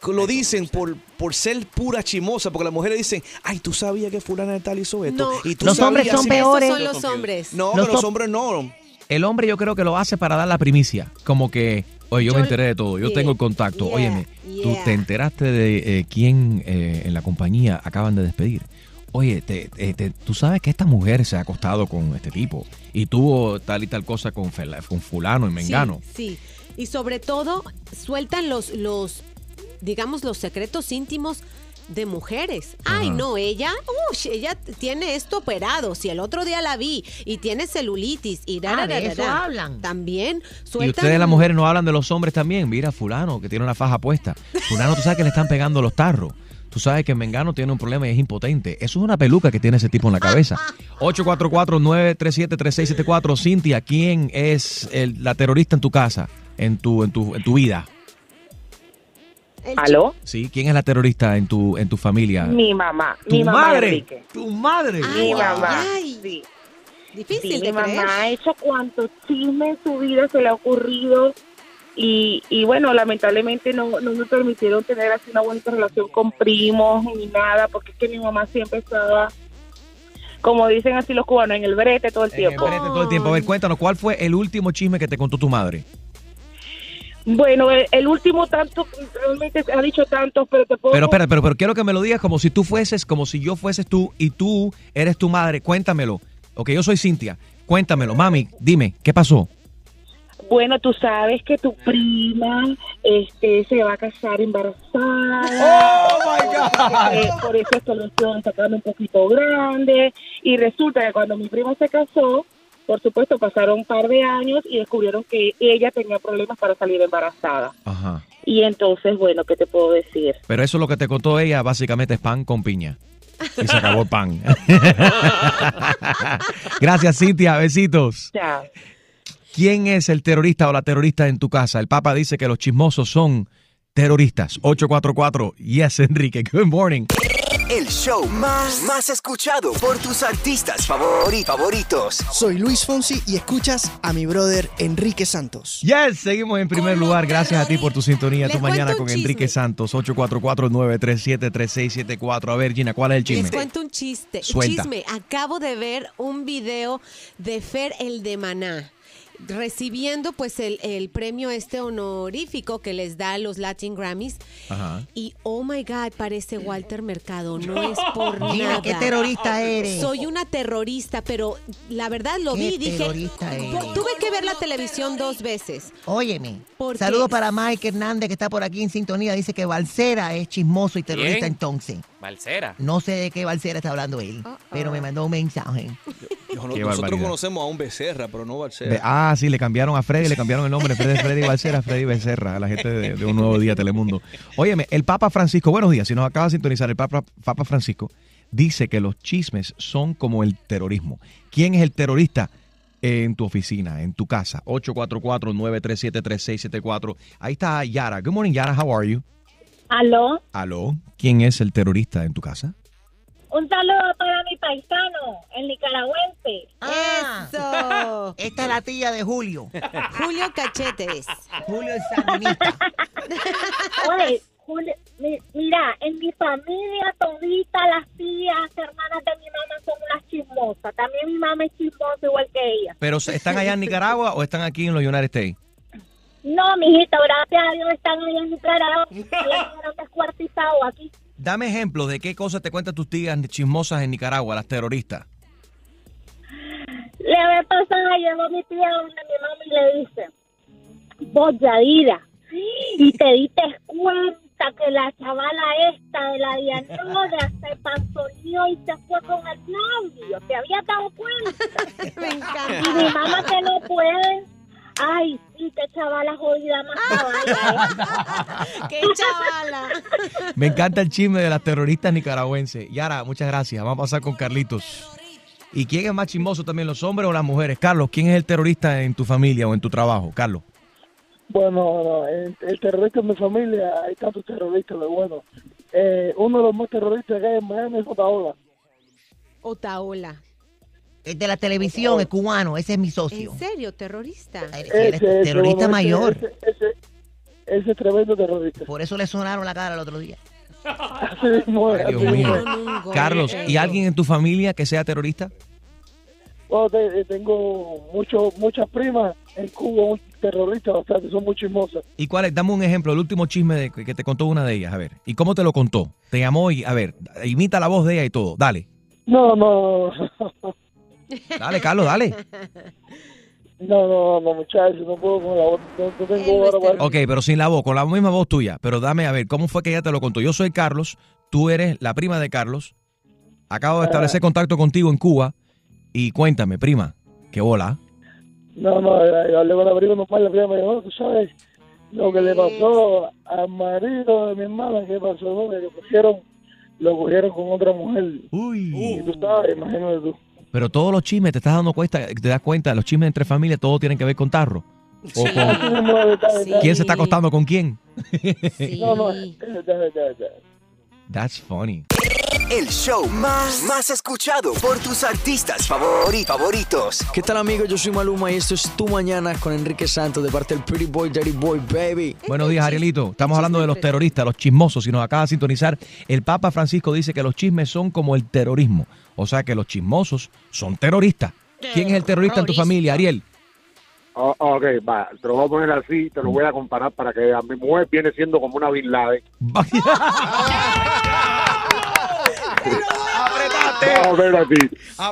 S10: lo dicen por, por ser pura chimosa, porque las mujeres dicen, ay, tú sabías que fulana de tal hizo esto.
S4: No,
S10: y tú
S7: los hombres son
S10: si-".
S7: peores.
S4: Son los hombres.
S10: No,
S7: Los
S10: que los
S7: hom-
S10: hombres no.
S3: El hombre yo creo que lo hace para dar la primicia. Como que, oye, yo,
S4: Yo-
S3: me enteré de todo, yo
S4: yeah,
S3: tengo el contacto.
S4: yeah,
S3: Óyeme, tú te enteraste de eh, quién eh, en la compañía acaban de despedir. Oye, te- te- te- tú sabes que esta mujer se ha acostado con este tipo y tuvo tal y tal cosa con, con fulano y mengano.
S4: Sí, sí. Y sobre todo, sueltan los, los, digamos, los secretos íntimos de mujeres. Ay, no, ella, ush, ella tiene esto operado. Si el otro día la vi y tiene celulitis y da,
S7: Ah,
S4: da,
S7: de
S4: da,
S7: eso
S4: da.
S7: hablan.
S4: También
S3: Y
S4: sueltan.
S3: ustedes las mujeres no hablan de los hombres también. Mira, fulano, que tiene una faja puesta. Fulano, tú sabes que le están pegando los tarros. Tú sabes que Mengano tiene un problema y es impotente. Eso es una peluca que tiene ese tipo en la cabeza. 844-937-3674. Cintia, ¿quién es el- la terrorista en tu casa, en tu, en tu, en tu vida?
S12: ¿Aló?
S3: ¿Sí? ¿Quién es la terrorista en tu, en tu familia?
S12: Mi mamá.
S3: ¿Tu
S12: mi mamá,
S3: madre?
S12: Enrique.
S3: ¿Tu madre?
S12: Mi mamá.
S4: ay.
S12: Sí.
S4: Difícil
S12: Sí,
S4: de
S12: mi mamá ha hecho cuantos chismes en su vida se le ha ocurrido y, y bueno, lamentablemente no, no me permitieron tener así una buena relación con primos ni nada, porque es que mi mamá siempre estaba, como dicen así los cubanos, en el brete todo el
S3: En el
S12: tiempo.
S3: brete todo el tiempo. A ver, cuéntanos, ¿cuál fue el último chisme que te contó tu madre?
S12: Bueno, el, el último tanto, realmente ha dicho tantos, pero te puedo...
S3: Pero, espera, pero, pero quiero que me lo digas como si tú fueses, como si yo fueses tú y tú eres tu madre. Cuéntamelo. Ok, yo soy Cintia. Cuéntamelo. Mami, dime, ¿qué pasó?
S12: Bueno, tú sabes que tu prima este, se va a casar embarazada.
S3: ¡Oh, my God!
S12: Eh, por eso es que lo estoy sacando un poquito grande. Y resulta que cuando mi prima se casó, por supuesto, pasaron un par de años y descubrieron que ella tenía problemas para salir embarazada.
S3: Ajá.
S12: Y entonces, bueno, ¿qué te puedo decir?
S3: Pero eso lo que te contó ella básicamente es pan con piña. Y se acabó el pan. Gracias, Cintia. Besitos.
S12: Chao.
S3: ¿Quién es el terrorista o la terrorista en tu casa? El Papa dice que los chismosos son terroristas. 844. Yes, Enrique. Good morning.
S14: El show más, más escuchado por tus artistas favori- favoritos.
S25: Soy Luis Fonsi y escuchas a mi brother Enrique Santos.
S3: Yes, seguimos en primer lugar. Gracias a ti por tu sintonía.
S25: Les
S3: Tu mañana con Enrique. Santos. 844-937-3674. A ver, Gina, ¿cuál es el
S4: Les
S3: chisme?
S4: cuento un chiste.
S3: Suelta.
S4: Chisme. Acabo de ver un video de Fer el de Maná. Recibiendo pues el, el premio este honorífico que les da los Latin Grammys.
S3: Ajá.
S4: Y oh my God, parece Walter Mercado. No es por
S7: Mira,
S4: nada.
S7: qué terrorista eres.
S4: Soy una terrorista, pero la verdad lo
S7: Qué
S4: vi y dije.
S7: terrorista eres.
S4: Tuve que ver la televisión dos veces.
S7: Óyeme.
S4: Porque-
S7: Saludos para Mike Hernández que está por aquí en sintonía. Dice que Balcera es chismoso y terrorista
S8: ¿Quién?
S7: entonces.
S8: Balsera.
S7: No sé de qué Balcera está hablando él, pero me mandó un mensaje.
S10: Yo- nosotros
S3: barbaridad.
S10: conocemos a un Becerra, pero no Balcera.
S3: Ve- Ah, sí, le cambiaron a Freddy, le cambiaron el nombre. Freddy, Freddy Balcera, Freddy Becerra, a la gente de, de Un Nuevo Día Telemundo. Óyeme, el Papa Francisco, buenos días, si nos acaba de sintonizar, el Papa, Papa Francisco dice que los chismes son como el terrorismo. ¿Quién es el terrorista? En tu oficina, en tu casa. 844-937-3674. Ahí está Yara. Good morning, Yara. How are you?
S26: Aló,
S3: Aló. ¿Quién es el terrorista en tu casa?
S26: un saludo para mi paisano, el nicaragüense.
S7: ¡Eso! Esta es la tía de Julio.
S4: Julio Cachetes.
S7: Julio es sandinista.
S26: Oye, Julio, mi- mira, en mi familia todita las tías, hermanas de mi mamá son unas chismosas. También mi mamá es chismosa igual que ella.
S3: ¿Pero están allá en Nicaragua o están aquí en los United States?
S26: No, mijito, gracias a Dios están allá en Nicaragua. Ellas fueron descuartizados aquí.
S3: Dame ejemplos de qué cosas te cuentan tus tías chismosas en Nicaragua, las terroristas.
S26: La vez pasada llegó mi tía donde mi mamá y le dice, vos Yadira, y te diste cuenta que la chavala esta de la Dianola se pasoneó y se fue con el novio, ¿te habías dado cuenta?
S4: Me encanta.
S26: Y mi mamá que no puede, ay, sí, qué chavala jodida más caballo.
S4: ¡Qué chavala!
S3: Me encanta el chisme de las terroristas nicaragüenses. Yara, muchas gracias. Vamos a pasar con Carlitos. ¿Y quién es más chismoso también, los hombres o las mujeres? Carlos, ¿quién es el terrorista en tu familia o en tu trabajo? Carlos.
S27: Bueno, no, el, el terrorista en mi familia, hay tantos terroristas, pero bueno. Eh, uno de los más terroristas que hay en Miami es Otaola.
S4: Otaola.
S7: Es de la televisión, es cubano, ese es mi socio.
S4: ¿En serio, terrorista?
S7: Él es terrorista mayor.
S27: Ese, ese, ese es tremendo terrorista.
S7: Por eso le sonaron la cara el otro día.
S3: Dios mío. Carlos, ¿y alguien en tu familia que sea terrorista?
S27: Bueno, te- eh, tengo mucho, muchas primas en Cuba, un terroristas bastante, son muy chismosas.
S3: ¿Y cuál es? Dame un ejemplo, el último chisme de, que te contó una de ellas. A ver. ¿Y cómo te lo contó? Te llamó y, a ver, imita la voz de ella y todo. Dale.
S27: No, no,
S3: Dale, Carlos, dale.
S27: no, no, no, muchachos, no puedo con la voz, no, no tengo hora para
S3: Ok, pero sin la voz, con la misma voz tuya. Pero dame, a ver, ¿cómo fue que ella te lo contó? Yo soy Carlos, tú eres la prima de Carlos. Acabo de establecer contacto contigo en Cuba. Y cuéntame, prima, ¿qué bola?
S27: No, no, yo hablé con la prima normal, la prima me dijo, "No, tú sabes lo que le pasó al marido de mi hermana, ¿qué pasó? No, que lo cogieron, lo cogieron con otra mujer.
S3: Uy.
S27: Y tú sabes, imagínate tú.
S3: Pero todos los chismes, te estás dando cuenta, te das cuenta, los chismes entre familias, todos tienen que ver con tarro. O con-. ¿Quién se está acostando con quién?
S27: No, no, ya.
S3: That's funny.
S14: El show más, más escuchado por tus artistas favori- favoritos.
S28: ¿Qué tal amigos? Yo soy Maluma y esto es Tu Mañana con Enrique Santos de parte del Pretty Boy, Dirty Boy, baby.
S3: Buenos días, Arielito. Estamos hablando de los terroristas, los chismosos. Si nos acaba de sintonizar, el Papa Francisco dice que los chismes son como el terrorismo. O sea que los chismosos son terroristas. ¿Quién es el terrorista en tu familia, Ariel?
S22: Oh, ok, va, te lo voy a poner así, te lo voy a comparar para que a mi mujer viene siendo como una Bin Laden.
S3: ¡Apretate!
S22: No, espérate.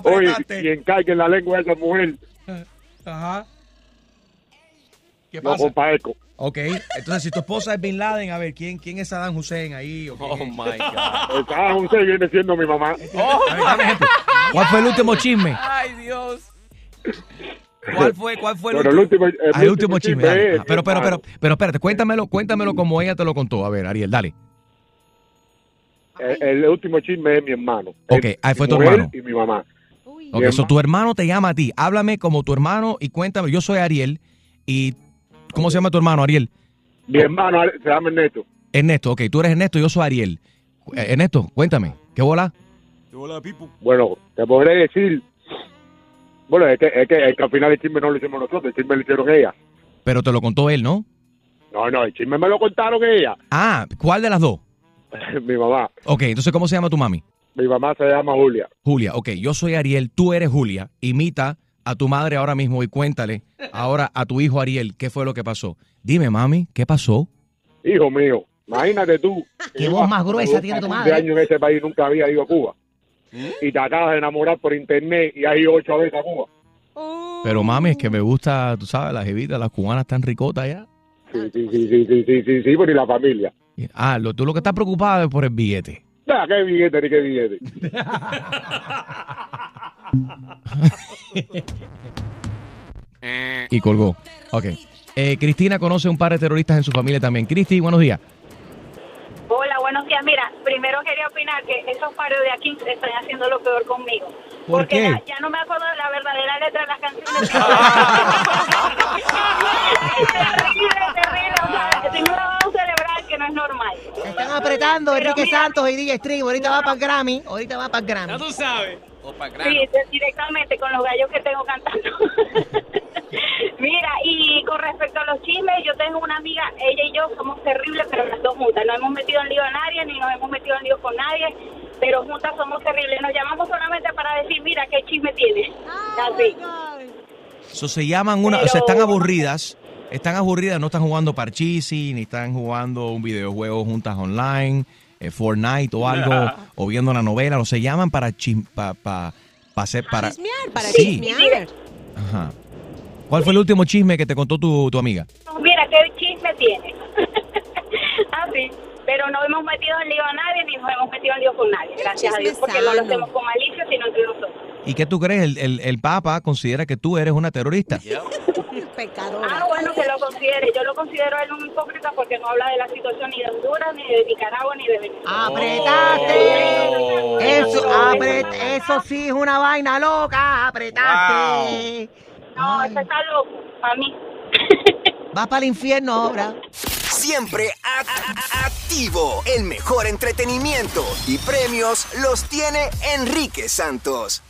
S22: Oye,
S3: Apretate.
S22: quien caiga en la lengua de esa mujer,
S3: Ajá. ¿Qué pasa?
S22: compadezco.
S3: Ok, entonces si tu esposa es Bin Laden, a ver, ¿quién, quién es Saddam Hussein ahí? Oh, my God.
S22: Saddam Hussein viene siendo mi mamá.
S3: A ver, dame ejemplo. ¿Cuál fue el último chisme?
S8: Ay, Dios.
S3: ¿Cuál fue, cuál fue el
S22: Bueno, el
S3: último?
S22: el
S3: Ah, el
S22: último
S3: chisme.
S22: chisme
S3: dale.
S22: es,
S3: Ah, pero, pero, pero, pero espérate, cuéntamelo, cuéntamelo como ella te lo contó. A ver, Ariel, dale.
S22: El, el último chisme es mi hermano.
S3: Ok, ahí fue tu
S22: mujer
S3: hermano.
S22: Y mi mamá.
S3: Ok,
S22: Mi
S3: so
S22: herma-
S3: tu hermano te llama a ti. Háblame como tu hermano y cuéntame. Yo soy Ariel y ¿cómo se llama tu hermano, Ariel?
S22: Mi hermano se llama Ernesto.
S3: Ernesto, ok, tú eres Ernesto, yo soy Ariel. Eh, Ernesto, cuéntame, ¿qué bola?
S22: Bueno, te podré decir. Bueno, es que, es que, es que al final el chisme no lo hicimos nosotros, el chisme lo hicieron ella.
S3: Pero te lo contó él, ¿no?
S22: No, no, el chisme me lo contaron ella.
S3: Ah, ¿cuál de las dos?
S22: mi mamá.
S3: Ok, entonces, ¿cómo se llama tu mami?
S22: Mi mamá se llama Julia.
S3: Julia, ok, yo soy Ariel, tú eres Julia, imita a tu madre ahora mismo y cuéntale ahora a tu hijo Ariel qué fue lo que pasó. Dime, mami, ¿qué pasó?
S29: Hijo mío, imagínate tú.
S7: Qué voz más
S29: hace
S7: gruesa tiene tu
S29: 15
S7: madre.
S29: años en ese país nunca había ido a Cuba. Y te acabas de enamorar por internet y has ido ocho veces a Cuba.
S3: Pero mami, es que me gusta, tú sabes, las jevitas, las cubanas están ricotas ya.
S29: Sí, sí, sí, sí, sí, sí, sí, sí, pero y la familia.
S3: Ah, lo, tú lo que estás preocupado es por el billete.
S29: Ah, qué billete, ni qué billete.
S3: Y colgó. Ok. Eh, Cristina conoce un par de terroristas en su familia también. Cristi, buenos días.
S30: Hola, buenos días. Mira, primero quería opinar que esos paros de aquí están haciendo lo peor conmigo.
S3: ¿Por
S30: porque
S3: qué?
S30: la- ya no me acuerdo de la verdadera letra de las canciones. terrible, terrible. O sea, que no es normal.
S7: Están apretando
S30: Pero
S7: Enrique
S30: mira,
S7: Santos y DJ Stream. Ahorita va para el Grammy. Ahorita va para el Grammy.
S8: Ya tú sabes.
S30: Sí, de- directamente con los gallos que tengo cantando. Mira, y con respecto a los chismes, yo tengo una amiga, ella y yo somos terribles, pero las dos juntas. No hemos metido en lío a nadie, ni nos hemos metido en lío con nadie, pero juntas somos terribles. Nos llamamos solamente para decir, mira, qué chisme tienes. Así.
S3: Eso se llaman una, o sea, están aburridas, están aburridas, no están jugando parchisi, ni están jugando un videojuego juntas online, eh, Fortnite o algo, o viendo una novela, no se llaman para chis- pa, pa, pa hacer para
S4: para
S3: sí.
S4: chismear.
S3: Ajá. ¿Cuál fue el último chisme que te contó tu, tu amiga?
S30: Mira, qué chisme tienes. Así. Pero no hemos metido en lío a nadie, ni nos hemos metido en lío con nadie, gracias a Dios, porque no lo hacemos con malicia, sino entre nosotros.
S3: ¿Y qué tú crees? El, el, el Papa considera que tú eres una terrorista.
S30: Ah, bueno, que lo considere. Yo lo considero él un hipócrita porque no habla de la situación ni de Honduras, ni de Nicaragua, ni de Venezuela.
S7: ¡Apretaste! Eso, apret- eso sí es una vaina loca. Apretaste.
S30: No, eso está loco, para mí.
S7: Vas para el infierno ahora.
S14: Siempre activo. El mejor entretenimiento y premios los tiene Enrique Santos.